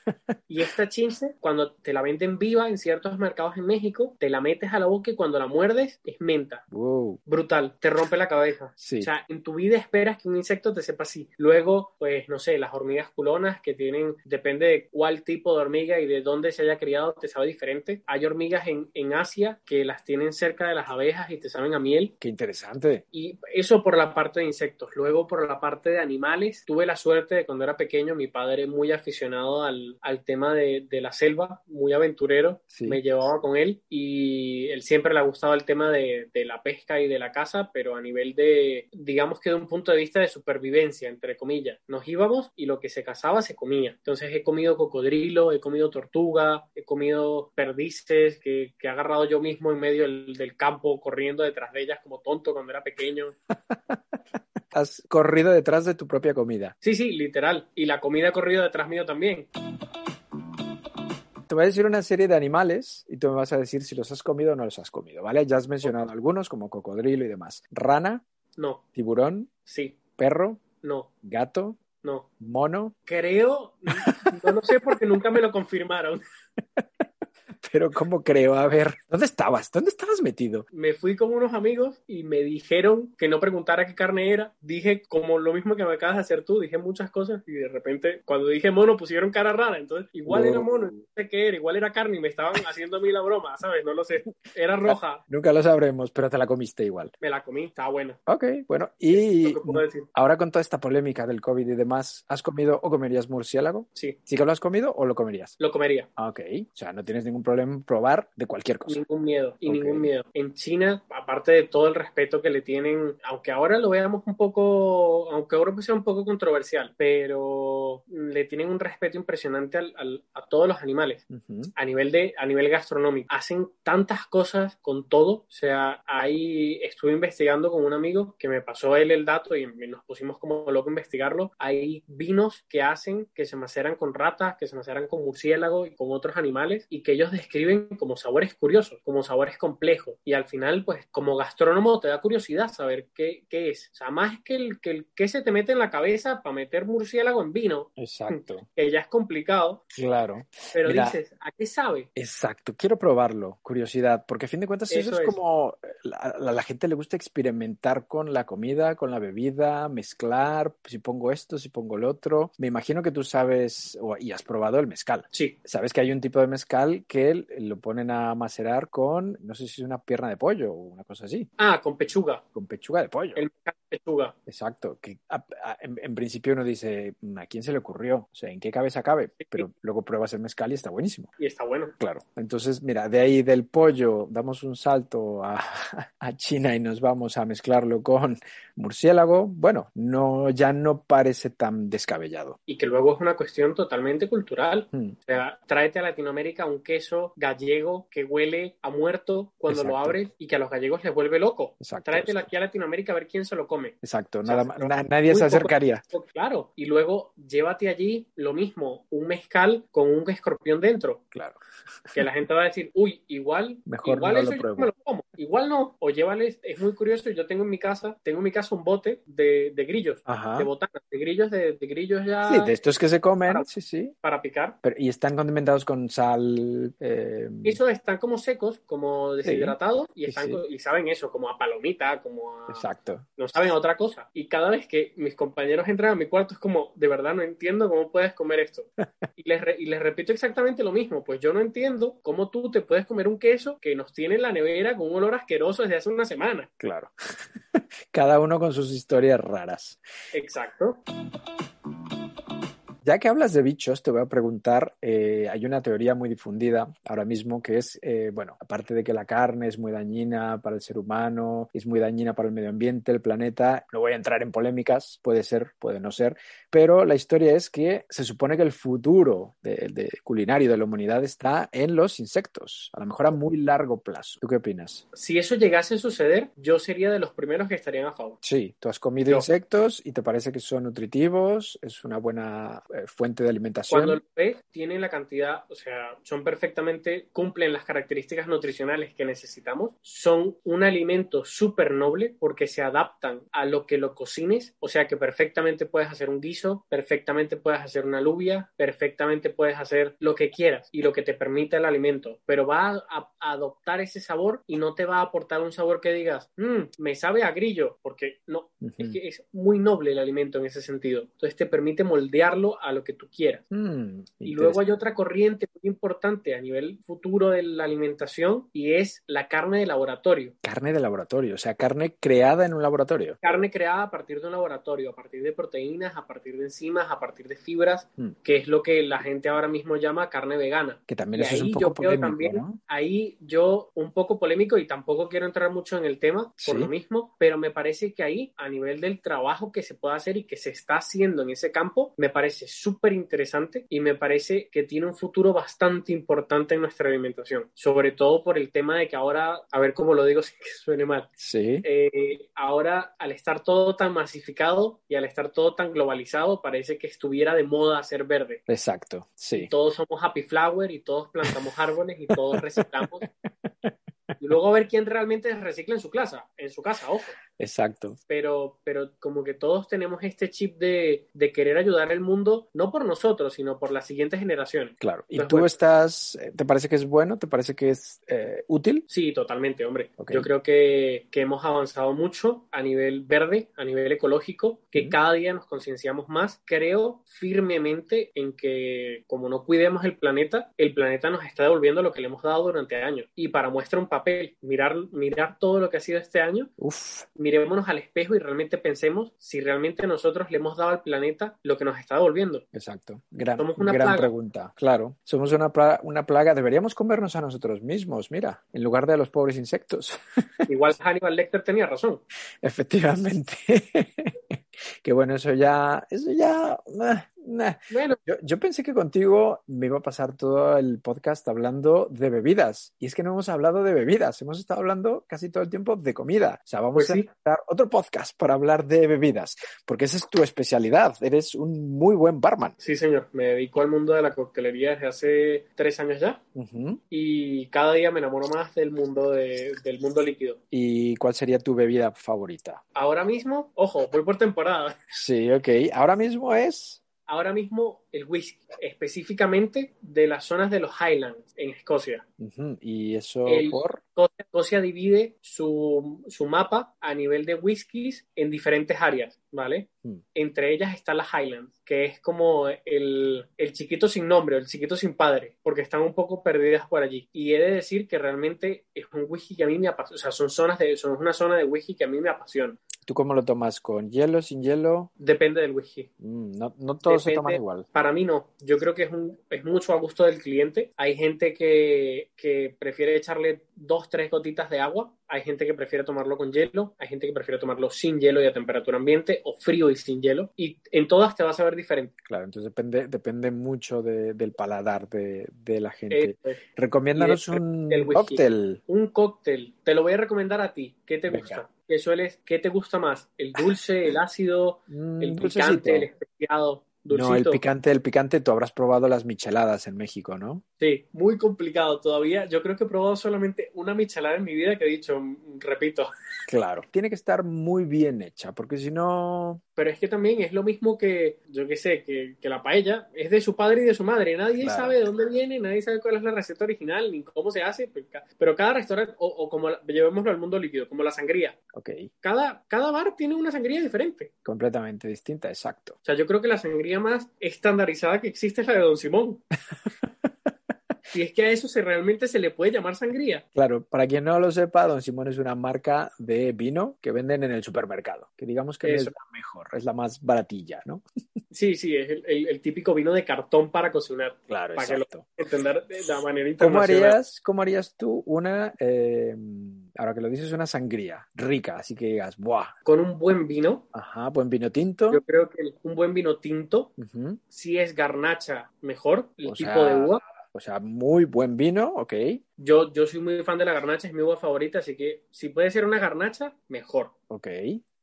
Speaker 3: Y esta chinche, cuando te la venden viva en ciertos mercados en México, te la metes a la boca y cuando la muerdes es menta.
Speaker 2: Wow.
Speaker 3: Brutal, te rompe la cabeza.
Speaker 2: Sí.
Speaker 3: O sea, en tu vida esperas que un insecto te sepa así. Luego, pues, no sé, las hormigas culonas que tienen, depende de cuál tipo de hormiga y de dónde se haya criado, te sabe diferente. Hay hormigas en, en Asia que las tienen cerca de las abejas y te saben a miel.
Speaker 2: Qué interesante.
Speaker 3: Y eso por la parte de insectos. Luego, por la parte de animales, tuve la suerte de cuando era pequeño, mi padre muy aficionado al, al tema de, de la selva, muy aventurero,
Speaker 2: Sí.
Speaker 3: me llevaba con él y él siempre le ha gustado el tema de, de la pesca y de la caza, pero a nivel de, digamos que de un punto de vista de supervivencia, entre comillas. Nos íbamos y lo que se cazaba se comía. Entonces he comido cocodrilo, he comido tortuga, he comido perdices que, que he agarrado yo mismo en medio del, del campo corriendo detrás de ellas como tonto cuando era pequeño.
Speaker 2: Has corrido detrás de tu propia comida.
Speaker 3: Sí, sí, literal. Y la comida ha corrido detrás mío también.
Speaker 2: Te voy a decir una serie de animales y tú me vas a decir si los has comido o no los has comido, ¿vale? Ya has mencionado algunos como cocodrilo y demás. Rana,
Speaker 3: No,
Speaker 2: tiburón,
Speaker 3: sí,
Speaker 2: perro,
Speaker 3: no,
Speaker 2: gato,
Speaker 3: no.
Speaker 2: mono,
Speaker 3: Creo, no lo sé porque nunca me lo confirmaron.
Speaker 2: pero ¿cómo creo? A ver, ¿dónde estabas? ¿Dónde estabas metido?
Speaker 3: Me fui con unos amigos y me dijeron que no preguntara qué carne era. Dije como lo mismo que me acabas de hacer tú, dije muchas cosas y de repente cuando dije mono pusieron cara rara. Entonces igual era mono, no sé qué era, igual era carne y me estaban haciendo a mí la broma, ¿sabes? No lo sé. Era roja,
Speaker 2: Nunca lo sabremos, pero te la comiste igual.
Speaker 3: me la comí, estaba buena.
Speaker 2: Ok, bueno, y ahora con toda esta polémica del COVID y demás, ¿has comido o comerías murciélago?
Speaker 3: Sí,
Speaker 2: ¿Sí que lo has comido o lo comerías?
Speaker 3: lo comería.
Speaker 2: Ah, Ok, o sea, no tienes ningún problema en probar de cualquier cosa.
Speaker 3: Ningún miedo, y
Speaker 2: Ok.
Speaker 3: ningún miedo. En China, aparte de todo el respeto que le tienen, aunque ahora lo veamos un poco, aunque ahora sea un poco controversial, pero le tienen un respeto impresionante al- al- a todos los animales.
Speaker 2: Ujú.
Speaker 3: A nivel de, a nivel gastronómico. Hacen tantas cosas con todo. O sea, ahí estuve investigando con un amigo que me pasó él el dato y nos pusimos como loco a investigarlo. Hay vinos que hacen que se maceran con ratas, que se maceran con murciélago y con otros animales y que ellos describen como sabores curiosos, como sabores complejos. Y al final, pues como gastrónomo te da curiosidad saber qué, qué es. O sea, más que el, que el que se te mete en la cabeza para meter murciélago en vino.
Speaker 2: Exacto.
Speaker 3: Que ya es complicado.
Speaker 2: Claro.
Speaker 3: Pero dices, ¿a qué sabe?
Speaker 2: Exacto. Quiero probarlo. Curiosidad. Porque a fin de cuentas eso, es, como a la, gente le gusta experimentar con la comida, con la bebida, mezclar, si pongo esto, si pongo el otro. Me imagino que tú sabes y has probado el mezcal.
Speaker 3: Sí.
Speaker 2: Sabes que hay un tipo de mezcal que lo ponen a macerar con, no sé si es una pierna de pollo o una cosa así.
Speaker 3: Ah, con pechuga.
Speaker 2: Con pechuga de pollo.
Speaker 3: El mezcal de pechuga.
Speaker 2: Exacto. Que en, principio uno dice, ¿a quién se le ocurrió? O sea, ¿en qué cabeza cabe? Pero luego pruebas el mezcal y está buenísimo.
Speaker 3: Y está bueno.
Speaker 2: Claro. Entonces, mira, de ahí del pollo damos un salto a, a China y nos vamos a mezclarlo con murciélago. Bueno, no, ya no parece tan descabellado.
Speaker 3: Y que luego es una cuestión totalmente cultural.
Speaker 2: Hmm.
Speaker 3: O sea, tráete a Latinoamérica un queso gallego que huele a muerto cuando lo abres y que a los gallegos les vuelve loco.
Speaker 2: Exacto.
Speaker 3: Tráetelo aquí a Latinoamérica a ver quién se lo come.
Speaker 2: Exacto.
Speaker 3: O sea,
Speaker 2: Nada,
Speaker 3: no,
Speaker 2: na- nadie se
Speaker 3: poco-
Speaker 2: acercaría.
Speaker 3: Claro. Y luego llévate allí lo mismo, un mezcal con un escorpión dentro.
Speaker 2: Claro.
Speaker 3: Que la gente va a decir, uy, igual,
Speaker 2: Mejor
Speaker 3: igual
Speaker 2: no
Speaker 3: eso
Speaker 2: lo
Speaker 3: yo me lo como. Igual no. O llévales, es muy curioso, yo tengo en mi casa, tengo en mi casa un bote de, de grillos,
Speaker 2: Ajá.
Speaker 3: de botanas, de grillos, de, de grillos ya
Speaker 2: Sí, de estos que se comen,
Speaker 3: Para-
Speaker 2: sí, sí.
Speaker 3: para picar.
Speaker 2: Pero, y están condimentados con sal. eh,
Speaker 3: Esos están como secos, como deshidratados, y,
Speaker 2: Sí,
Speaker 3: están
Speaker 2: sí.
Speaker 3: co- y saben eso, como a palomita, como a...
Speaker 2: Exacto.
Speaker 3: No saben a otra cosa. Y cada vez que mis compañeros entran a mi cuarto es como, de verdad no entiendo cómo puedes comer esto. Y les, re- y les repito exactamente lo mismo, pues yo no entiendo cómo tú te puedes comer un queso que nos tiene en la nevera con un olor asqueroso desde hace una semana.
Speaker 2: Claro. Cada uno con sus historias raras.
Speaker 3: Exacto.
Speaker 2: Ya que hablas de bichos, te voy a preguntar, eh, hay una teoría muy difundida ahora mismo que es, eh, bueno, aparte de que la carne es muy dañina para el ser humano, es muy dañina para el medio ambiente, el planeta, no voy a entrar en polémicas, puede ser, puede no ser, pero la historia es que se supone que el futuro de, de culinario de la humanidad está en los insectos, a lo mejor a muy largo plazo. ¿Tú qué opinas?
Speaker 3: Si eso llegase a suceder, yo sería de los primeros que estarían a favor.
Speaker 2: Sí, tú has comido
Speaker 3: Yo.
Speaker 2: insectos y te parece que son nutritivos, es una buena fuente de alimentación.
Speaker 3: Cuando lo ves, tienen la cantidad, o sea, son perfectamente, cumplen las características nutricionales que necesitamos. Son un alimento súper noble porque se adaptan a lo que lo cocines. O sea, que perfectamente puedes hacer un guiso, perfectamente puedes hacer una alubia, perfectamente puedes hacer lo que quieras y lo que te permita el alimento. Pero va a, a adoptar ese sabor y no te va a aportar un sabor que digas, "Mm, me sabe a grillo, porque no,
Speaker 2: Ujú.
Speaker 3: es que es muy noble el alimento en ese sentido. Entonces te permite moldearlo a lo que tú quieras.
Speaker 2: Mm,
Speaker 3: Y luego hay otra corriente muy importante a nivel futuro de la alimentación y es la carne de laboratorio.
Speaker 2: Carne de laboratorio, o sea, carne creada en un laboratorio.
Speaker 3: Carne creada a partir de un laboratorio, a partir de proteínas, a partir de enzimas, a partir de fibras,
Speaker 2: Mm.
Speaker 3: que es lo que la gente ahora mismo llama carne vegana.
Speaker 2: Que también
Speaker 3: Y
Speaker 2: eso es
Speaker 3: ahí
Speaker 2: un
Speaker 3: yo
Speaker 2: poco
Speaker 3: veo
Speaker 2: polémico,
Speaker 3: también,
Speaker 2: ¿no?
Speaker 3: ahí yo un poco polémico y tampoco quiero entrar mucho en el tema por
Speaker 2: Sí.
Speaker 3: lo mismo, pero me parece que ahí, a nivel del trabajo que se puede hacer y que se está haciendo en ese campo, me parece súper interesante y me parece que tiene un futuro bastante importante en nuestra alimentación, sobre todo por el tema de que ahora, a ver cómo lo digo sin que suene mal,
Speaker 2: Sí,
Speaker 3: eh, ahora al estar todo tan masificado y al estar todo tan globalizado, parece que estuviera de moda ser verde
Speaker 2: exacto, sí.
Speaker 3: todos somos happy flower y todos plantamos árboles y todos reciclamos. Y luego a ver quién realmente recicla en su casa, en su casa, ojo.
Speaker 2: Exacto.
Speaker 3: Pero, pero como que todos tenemos este chip de, de querer ayudar al mundo, no por nosotros, sino por las siguientes generaciones.
Speaker 2: Claro. ¿Y
Speaker 3: Pues
Speaker 2: tú
Speaker 3: bueno.
Speaker 2: estás, eh, te parece que es bueno? ¿Te parece que es eh, útil?
Speaker 3: Sí, totalmente, hombre.
Speaker 2: Ok.
Speaker 3: Yo creo que, que hemos avanzado mucho a nivel verde, a nivel ecológico, que
Speaker 2: Ujú.
Speaker 3: cada día nos concienciamos más. Creo firmemente en que como no cuidemos el planeta, el planeta nos está devolviendo lo que le hemos dado durante años. Y para muestra un papel, mirar, mirar todo lo que ha sido este año,
Speaker 2: Uf,
Speaker 3: mirémonos al espejo y realmente pensemos si realmente nosotros le hemos dado al planeta lo que nos está devolviendo.
Speaker 2: exacto. Gran,
Speaker 3: Somos una
Speaker 2: gran
Speaker 3: plaga.
Speaker 2: pregunta. Claro, somos una, pla- una plaga. Deberíamos comernos a nosotros mismos, mira, en lugar de a los pobres insectos.
Speaker 3: Igual Hannibal Lecter tenía razón.
Speaker 2: Efectivamente. que bueno, eso ya, eso ya, eh, Nah.
Speaker 3: Bueno,
Speaker 2: Yo, yo pensé que contigo me iba a pasar todo el podcast hablando de bebidas. Y es que no hemos hablado de bebidas, hemos estado hablando casi todo el tiempo de comida. O sea, vamos
Speaker 3: Pues
Speaker 2: a
Speaker 3: sí.
Speaker 2: dar otro podcast para hablar de bebidas, porque esa es tu especialidad. Eres un muy buen barman.
Speaker 3: sí, señor. Me dedico al mundo de la coctelería desde hace tres años ya y cada día me enamoro más del mundo, de- del mundo líquido.
Speaker 2: ¿Y cuál sería tu bebida favorita?
Speaker 3: Ahora mismo, ojo, voy por temporada.
Speaker 2: Sí, ok. Ahora mismo es.
Speaker 3: Ahora mismo el whisky, específicamente de las zonas de los Highlands en Escocia.
Speaker 2: ¿Y eso
Speaker 3: El-
Speaker 2: por?
Speaker 3: Escocia, Escocia divide su, su mapa a nivel de whiskies en diferentes áreas, ¿vale?
Speaker 2: Mm.
Speaker 3: Entre ellas está la Highlands, que es como el, el chiquito sin nombre, el chiquito sin padre, porque están un poco perdidas por allí. Y he de decir que realmente es un whisky que a mí me apasiona, o sea, son zonas de, son una zona de whisky que a mí me apasiona.
Speaker 2: ¿Tú cómo lo tomas? ¿Con hielo, sin hielo?
Speaker 3: Depende del whisky.
Speaker 2: Mm, no, no todos se toman igual.
Speaker 3: Para mí no, yo creo que es, un, es mucho a gusto del cliente. Hay gente que, que prefiere echarle dos, tres gotitas de agua, hay gente que prefiere tomarlo con hielo, hay gente que prefiere tomarlo sin hielo y a temperatura ambiente o frío y sin hielo. Y en todas te vas a ver diferente.
Speaker 2: Claro, entonces depende, depende mucho de- del paladar de, de la gente.
Speaker 3: Eh,
Speaker 2: Recomiéndanos
Speaker 3: de-
Speaker 2: un
Speaker 3: el
Speaker 2: cóctel.
Speaker 3: un cóctel, te lo voy a recomendar a ti. ¿Qué te
Speaker 2: Venga.
Speaker 3: gusta? ¿Qué sueles, qué te gusta más? ¿El dulce, el ácido,
Speaker 2: Mm,
Speaker 3: el picante, el especiado? Dulcito.
Speaker 2: No, el picante, el picante, tú habrás probado las micheladas en México, ¿no?
Speaker 3: Sí, muy complicado todavía. Yo creo que he probado solamente una michelada en mi vida que he dicho, mm, repito,
Speaker 2: Claro. Tiene que estar muy bien hecha, porque si no.
Speaker 3: Pero es que también es lo mismo que, yo qué sé, que, que la paella es de su padre y de su madre. Nadie
Speaker 2: Claro.
Speaker 3: sabe de dónde viene, nadie sabe cuál es la receta original, ni cómo se hace. Pero ca- Pero cada restaurante, o, o como, la- llevémoslo al mundo líquido, como la sangría.
Speaker 2: Ok,
Speaker 3: Cada, cada bar tiene una sangría diferente.
Speaker 2: completamente distinta, exacto.
Speaker 3: O sea, yo creo que la sangría más estandarizada que existe es la de Don Simón. y es que a eso se realmente se le puede llamar sangría.
Speaker 2: Claro, para quien no lo sepa, Don Simón es una marca de vino que venden en el supermercado, que digamos que es la mejor, es la más baratilla, ¿no?
Speaker 3: Sí, sí, es el, el- el típico vino de cartón para cocinar.
Speaker 2: Claro,
Speaker 3: Para que lo
Speaker 2: exacto.
Speaker 3: entender de la manera
Speaker 2: ¿Cómo
Speaker 3: internacional.
Speaker 2: harías, ¿Cómo harías tú una, eh, ahora que lo dices, una sangría rica? Así que digas, ¡buah!
Speaker 3: Con un buen vino,
Speaker 2: Ajá, buen vino tinto.
Speaker 3: yo creo que un buen vino tinto,
Speaker 2: Ujú.
Speaker 3: si es garnacha, mejor, el
Speaker 2: O
Speaker 3: tipo
Speaker 2: sea,
Speaker 3: de uva.
Speaker 2: O sea, muy buen vino, ok.
Speaker 3: Yo, yo soy muy fan de la garnacha, es mi uva favorita, así que si puede ser una garnacha, mejor.
Speaker 2: Ok,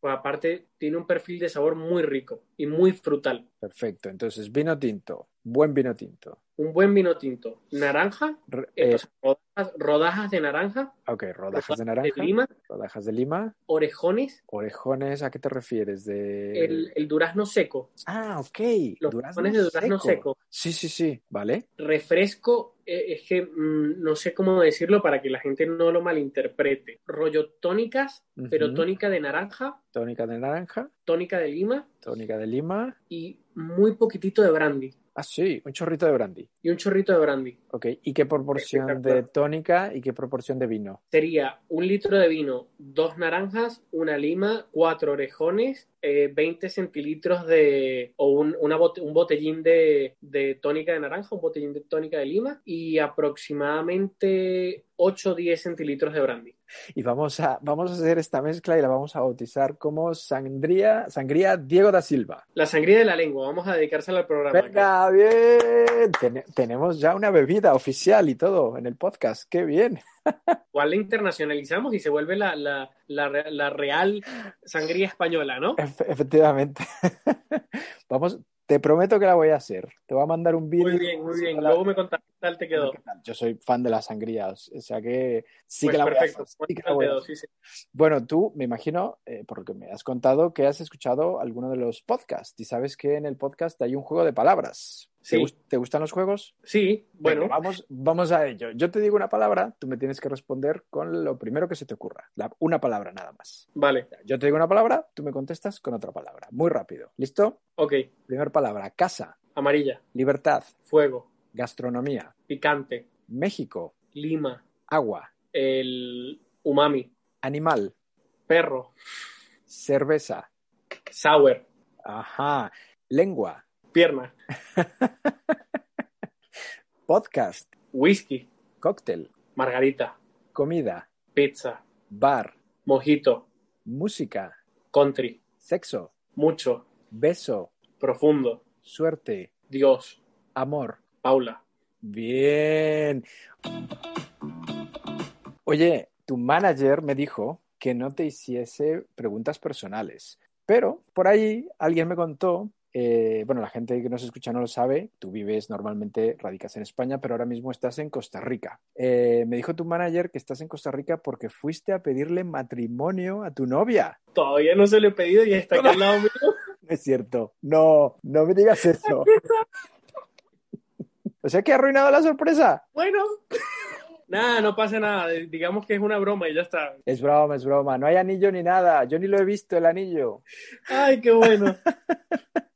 Speaker 3: Pues aparte tiene un perfil de sabor muy rico y muy frutal.
Speaker 2: perfecto. Entonces, vino tinto, buen vino tinto.
Speaker 3: Un buen vino tinto, naranja,
Speaker 2: R-
Speaker 3: eh,
Speaker 2: eh,
Speaker 3: rodajas, rodajas de naranja,
Speaker 2: ok, rodajas de
Speaker 3: de
Speaker 2: naranja,
Speaker 3: lima,
Speaker 2: rodajas de lima,
Speaker 3: orejones,
Speaker 2: orejones, ¿a qué te refieres? De...
Speaker 3: el, el durazno seco,
Speaker 2: Ah, ok.
Speaker 3: los
Speaker 2: durazno
Speaker 3: de durazno seco,
Speaker 2: Sí, sí, sí, vale.
Speaker 3: refresco, eh, es que mm, no sé cómo decirlo para que la gente no lo malinterprete. Rollo tónicas, pero tónica de naranja,
Speaker 2: Tónica de naranja,
Speaker 3: tónica de lima
Speaker 2: tónica de lima.
Speaker 3: y muy poquitito de brandy.
Speaker 2: Ah, sí, un chorrito de brandy.
Speaker 3: Y un chorrito de brandy.
Speaker 2: Ok, ¿y qué proporción de tónica y qué proporción de vino?
Speaker 3: Sería un litro de vino, dos naranjas, una lima, cuatro orejones, eh, 20 centilitros de, o un, una bote- un botellín de, de tónica de naranja, un botellín de tónica de lima y aproximadamente 8 o 10 centilitros de brandy.
Speaker 2: Y vamos a, vamos a hacer esta mezcla y la vamos a bautizar como sangría, sangría Diego da Silva.
Speaker 3: La sangría de la lengua, vamos a dedicársela al programa.
Speaker 2: Venga, bien. Ten- tenemos ya una bebida oficial y todo en el podcast. Qué bien.
Speaker 3: Igual la internacionalizamos y se vuelve la, la, la, re- la real sangría española, ¿no?
Speaker 2: Efe- efectivamente. Vamos, te prometo que la voy a hacer. Te voy a mandar un vídeo.
Speaker 3: Muy bien, muy bien. Luego me contarás qué tal te quedó.
Speaker 2: Yo soy fan de las sangrías, o sea que sí
Speaker 3: Pues
Speaker 2: que la voy a
Speaker 3: perfecto.
Speaker 2: hacer, sí que la
Speaker 3: ¿Cuál
Speaker 2: voy a hacer.
Speaker 3: Sí, sí.
Speaker 2: Bueno, tú me imagino, eh, por lo que me has contado, que has escuchado alguno de los podcasts y sabes que en el podcast hay un juego de palabras. ¿Te,
Speaker 3: Sí.
Speaker 2: te gustan los juegos?
Speaker 3: Sí, bueno,
Speaker 2: Venga, vamos, vamos a ello. Yo te digo una palabra, tú me tienes que responder con lo primero que se te ocurra. La- una palabra nada más.
Speaker 3: vale,
Speaker 2: Yo te digo una palabra, tú me contestas con otra palabra. Muy rápido. ¿Listo?
Speaker 3: ok.
Speaker 2: Primera palabra, casa,
Speaker 3: Amarilla,
Speaker 2: libertad,
Speaker 3: fuego,
Speaker 2: gastronomía,
Speaker 3: picante,
Speaker 2: México,
Speaker 3: lima,
Speaker 2: agua,
Speaker 3: el umami,
Speaker 2: animal,
Speaker 3: perro,
Speaker 2: cerveza,
Speaker 3: sour,
Speaker 2: ajá, lengua,
Speaker 3: pierna,
Speaker 2: podcast,
Speaker 3: whisky,
Speaker 2: cóctel,
Speaker 3: margarita,
Speaker 2: comida,
Speaker 3: pizza,
Speaker 2: bar,
Speaker 3: mojito,
Speaker 2: música,
Speaker 3: country,
Speaker 2: sexo,
Speaker 3: mucho,
Speaker 2: beso,
Speaker 3: profundo,
Speaker 2: Suerte.
Speaker 3: Dios.
Speaker 2: Amor.
Speaker 3: Paula.
Speaker 2: Bien. Oye, tu manager me dijo que no te hiciese preguntas personales, pero por ahí alguien me contó eh, bueno, la gente que nos escucha no lo sabe, tú vives normalmente, radicas en España, pero ahora mismo estás en Costa Rica. Eh, me dijo tu manager que estás en Costa Rica porque fuiste a pedirle matrimonio a tu novia.
Speaker 3: Todavía no se lo he pedido y está aquí al lado mío.
Speaker 2: No es cierto. No, no me digas eso. o sea que ha arruinado la sorpresa.
Speaker 3: Bueno. Nada, no pasa nada. Digamos que es una broma y ya está.
Speaker 2: Es broma, es broma. No hay anillo ni nada. Yo ni lo he visto el anillo.
Speaker 3: Ay, qué bueno.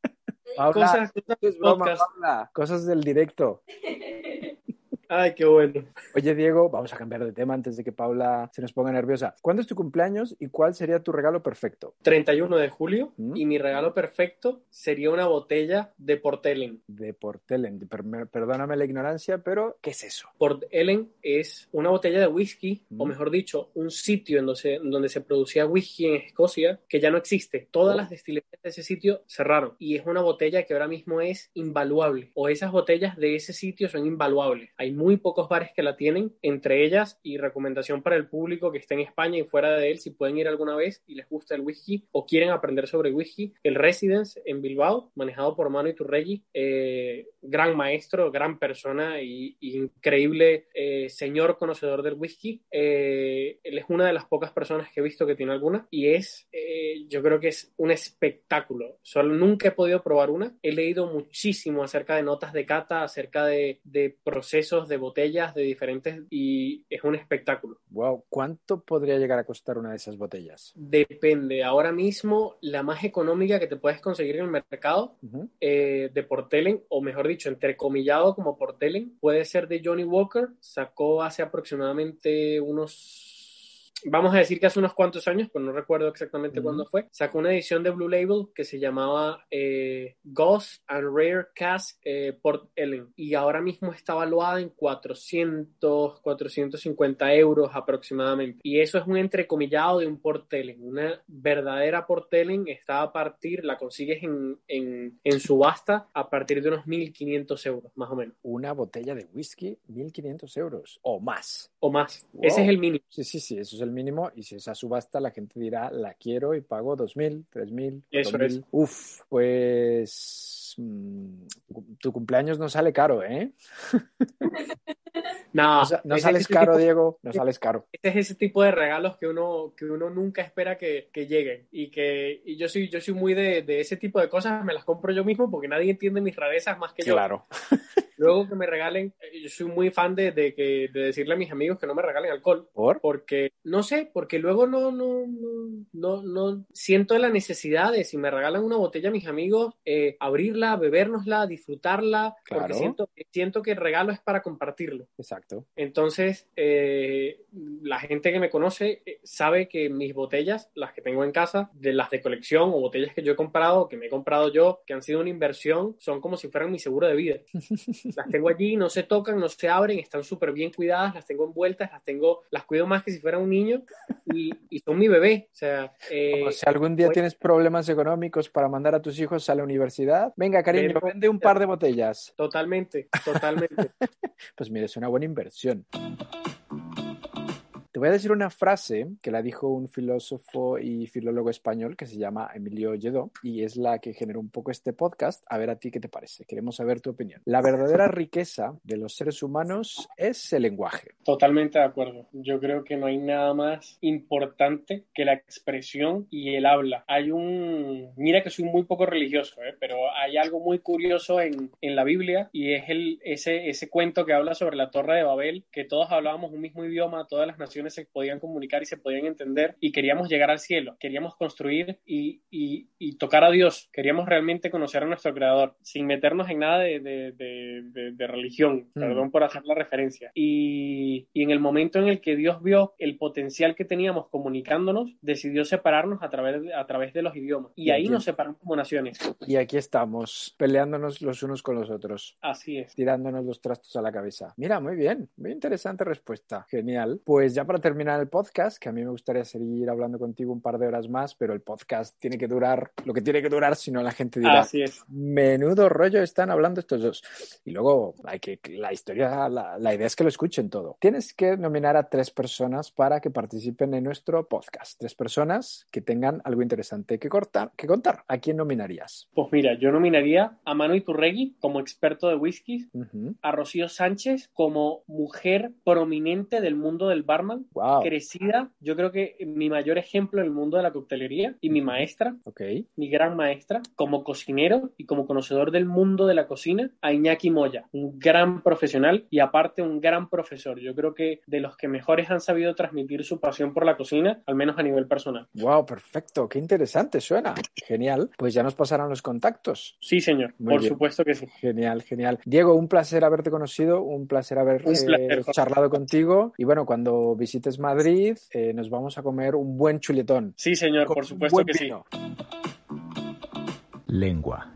Speaker 2: Paula,
Speaker 3: Cosas- cosas
Speaker 2: es broma,
Speaker 3: podcast.
Speaker 2: Paula. Cosas del directo.
Speaker 3: Ay, qué bueno.
Speaker 2: Oye, Diego, vamos a cambiar de tema antes de que Paula se nos ponga nerviosa. ¿Cuándo es tu cumpleaños y cuál sería tu regalo perfecto?
Speaker 3: 31 de julio
Speaker 2: ¿Mm?
Speaker 3: y mi regalo perfecto sería una botella de Port Ellen.
Speaker 2: De Port Ellen. Per- perdóname la ignorancia, pero ¿qué es eso?
Speaker 3: Port Ellen es una botella de whisky,
Speaker 2: Mm.
Speaker 3: o mejor dicho, un sitio en donde, se, donde se producía whisky en Escocia que ya no existe. Todas
Speaker 2: Oh.
Speaker 3: las destilerías de ese sitio cerraron y es una botella que ahora mismo es invaluable. O esas botellas de ese sitio son invaluables. Hay muy pocos bares que la tienen, entre ellas, y recomendación para el público que esté en España y fuera de él, si pueden ir alguna vez y les gusta el whisky o quieren aprender sobre whisky, el Residence en Bilbao, manejado por Manu Iturregui, eh, gran maestro, gran persona y, y increíble eh, señor conocedor del whisky. Eh, él es una de las pocas personas que he visto que tiene alguna y es, eh, yo creo que es un espectáculo. Solo nunca he podido probar una. He leído muchísimo acerca de notas de cata, acerca de, de procesos, de botellas, de diferentes y es un espectáculo.
Speaker 2: Wow, ¿cuánto podría llegar a costar una de esas botellas?
Speaker 3: Depende. Ahora mismo, la más económica que te puedes conseguir en el mercado eh, de Portelen, o mejor dicho, entrecomillado como Portelen, puede ser de Johnny Walker. Sacó hace aproximadamente unos. Vamos a decir que hace unos cuantos años, pero no recuerdo exactamente
Speaker 2: Ujú.
Speaker 3: cuándo fue. Sacó una edición de Blue Label que se llamaba eh, Ghost and Rare Cask eh, Port Ellen. Y ahora mismo está valuada en 400, 450 euros aproximadamente. Y eso es un entrecomillado de un Port Ellen. Una verdadera Port Ellen está a partir, la consigues en, en, en subasta a partir de unos 1.500 euros, más o menos,
Speaker 2: Una botella de whisky, 1.500 euros o más.
Speaker 3: o más.
Speaker 2: Wow.
Speaker 3: Ese es el mínimo.
Speaker 2: Sí, sí, sí, eso es el mínimo. Y si esa subasta, la gente dirá, la quiero y pago 2.000, 3.000,
Speaker 3: Eso
Speaker 2: 4.000.
Speaker 3: es.
Speaker 2: Uf, pues mm, tu cumpleaños no sale caro, ¿eh?
Speaker 3: No,
Speaker 2: No, sales
Speaker 3: ese
Speaker 2: caro,
Speaker 3: tipo-
Speaker 2: Diego, no sales caro.
Speaker 3: Este es ese tipo de regalos que uno, que uno nunca espera que, que lleguen. Y que y yo soy, yo soy muy de, de ese tipo de cosas, me las compro yo mismo porque nadie entiende mis rarezas más que yo.
Speaker 2: Claro.
Speaker 3: Luego que me regalen, eh, yo soy muy fan de, de que, de decirle a mis amigos que no me regalen alcohol.
Speaker 2: ¿Por?
Speaker 3: Porque, no sé, porque luego no, no, no, no, no siento la necesidad de, si me regalan una botella a mis amigos, eh, abrirla, bebérnosla, disfrutarla,
Speaker 2: Claro.
Speaker 3: porque siento, siento que el regalo es para compartirlo.
Speaker 2: Exacto.
Speaker 3: Entonces, eh, la gente que me conoce eh, sabe que mis botellas, las que tengo en casa, de las de colección o botellas que yo he comprado, que me he comprado yo, que han sido una inversión, son como si fueran mi seguro de vida. Las tengo allí, no se tocan, no se abren, están súper bien cuidadas, las tengo envueltas, las tengo, las cuido más que si fuera un niño y, y son mi bebé. O sea, eh,
Speaker 2: Como si algún día
Speaker 3: voy-
Speaker 2: tienes problemas económicos para mandar a tus hijos a la universidad, venga, cariño,
Speaker 3: Ven-
Speaker 2: vende un par de botellas.
Speaker 3: totalmente, totalmente.
Speaker 2: Pues mira, es una buena inversión. Te voy a decir una frase que la dijo un filósofo y filólogo español que se llama Emilio Lledó y es la que generó un poco este podcast. A ver a ti qué te parece. Queremos saber tu opinión. La verdadera riqueza de los seres humanos es el lenguaje.
Speaker 3: Totalmente de acuerdo. Yo creo que no hay nada más importante que la expresión y el habla. Hay un... Mira que soy muy poco religioso, ¿eh? pero hay algo muy curioso en, en la Biblia y es el, ese, ese cuento que habla sobre la Torre de Babel, que todos hablábamos un mismo idioma, todas las naciones se podían comunicar y se podían entender y queríamos llegar al cielo, queríamos construir y, y, y tocar a Dios, queríamos realmente conocer a nuestro Creador, sin meternos en nada de, de, de, de, religión,
Speaker 2: Mm.
Speaker 3: perdón por hacer la referencia. Y, y en el momento en el que Dios vio el potencial que teníamos comunicándonos, decidió separarnos a través de, a través de los idiomas. Y ahí nos separamos como naciones.
Speaker 2: Y aquí estamos, peleándonos los unos con los otros.
Speaker 3: Así es.
Speaker 2: tirándonos los trastos a la cabeza. Mira, muy bien, muy interesante respuesta. Genial. Pues ya para para terminar el podcast, que a mí me gustaría seguir hablando contigo un par de horas más, pero el podcast tiene que durar lo que tiene que durar, si no la gente dirá,
Speaker 3: Así es.
Speaker 2: menudo rollo están hablando estos dos. Y luego hay que, la historia, la, la idea es que lo escuchen todo. Tienes que nominar a tres personas para que participen en nuestro podcast. Tres personas que tengan algo interesante que, cortar, que contar. ¿A quién nominarías?
Speaker 3: Pues mira, yo nominaría a Manu Iturregui como experto de
Speaker 2: Ujú.
Speaker 3: a Rocío Sánchez como mujer prominente del mundo del barman,
Speaker 2: Wow.
Speaker 3: crecida, yo creo que mi mayor ejemplo en el mundo de la coctelería y mi maestra,
Speaker 2: Ok.
Speaker 3: mi gran maestra, como cocinero y como conocedor del mundo de la cocina, a Iñaki Moya, un gran profesional y aparte un gran profesor. Yo creo que de los que mejores han sabido transmitir su pasión por la cocina, al menos a nivel personal.
Speaker 2: Wow, perfecto. Qué interesante suena. Genial. Pues ya nos pasarán los contactos.
Speaker 3: Sí, señor,
Speaker 2: Muy
Speaker 3: por
Speaker 2: bien.
Speaker 3: supuesto que sí.
Speaker 2: Genial, genial. Diego, un placer haberte conocido, un placer haber
Speaker 3: Un
Speaker 2: eh,
Speaker 3: placer, Jorge.
Speaker 2: charlado contigo. Y bueno, cuando visites Madrid, eh, nos vamos a comer un buen chuletón.
Speaker 3: Sí, señor, por supuesto que sí.
Speaker 1: Lengua.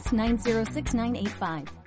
Speaker 4: 906985.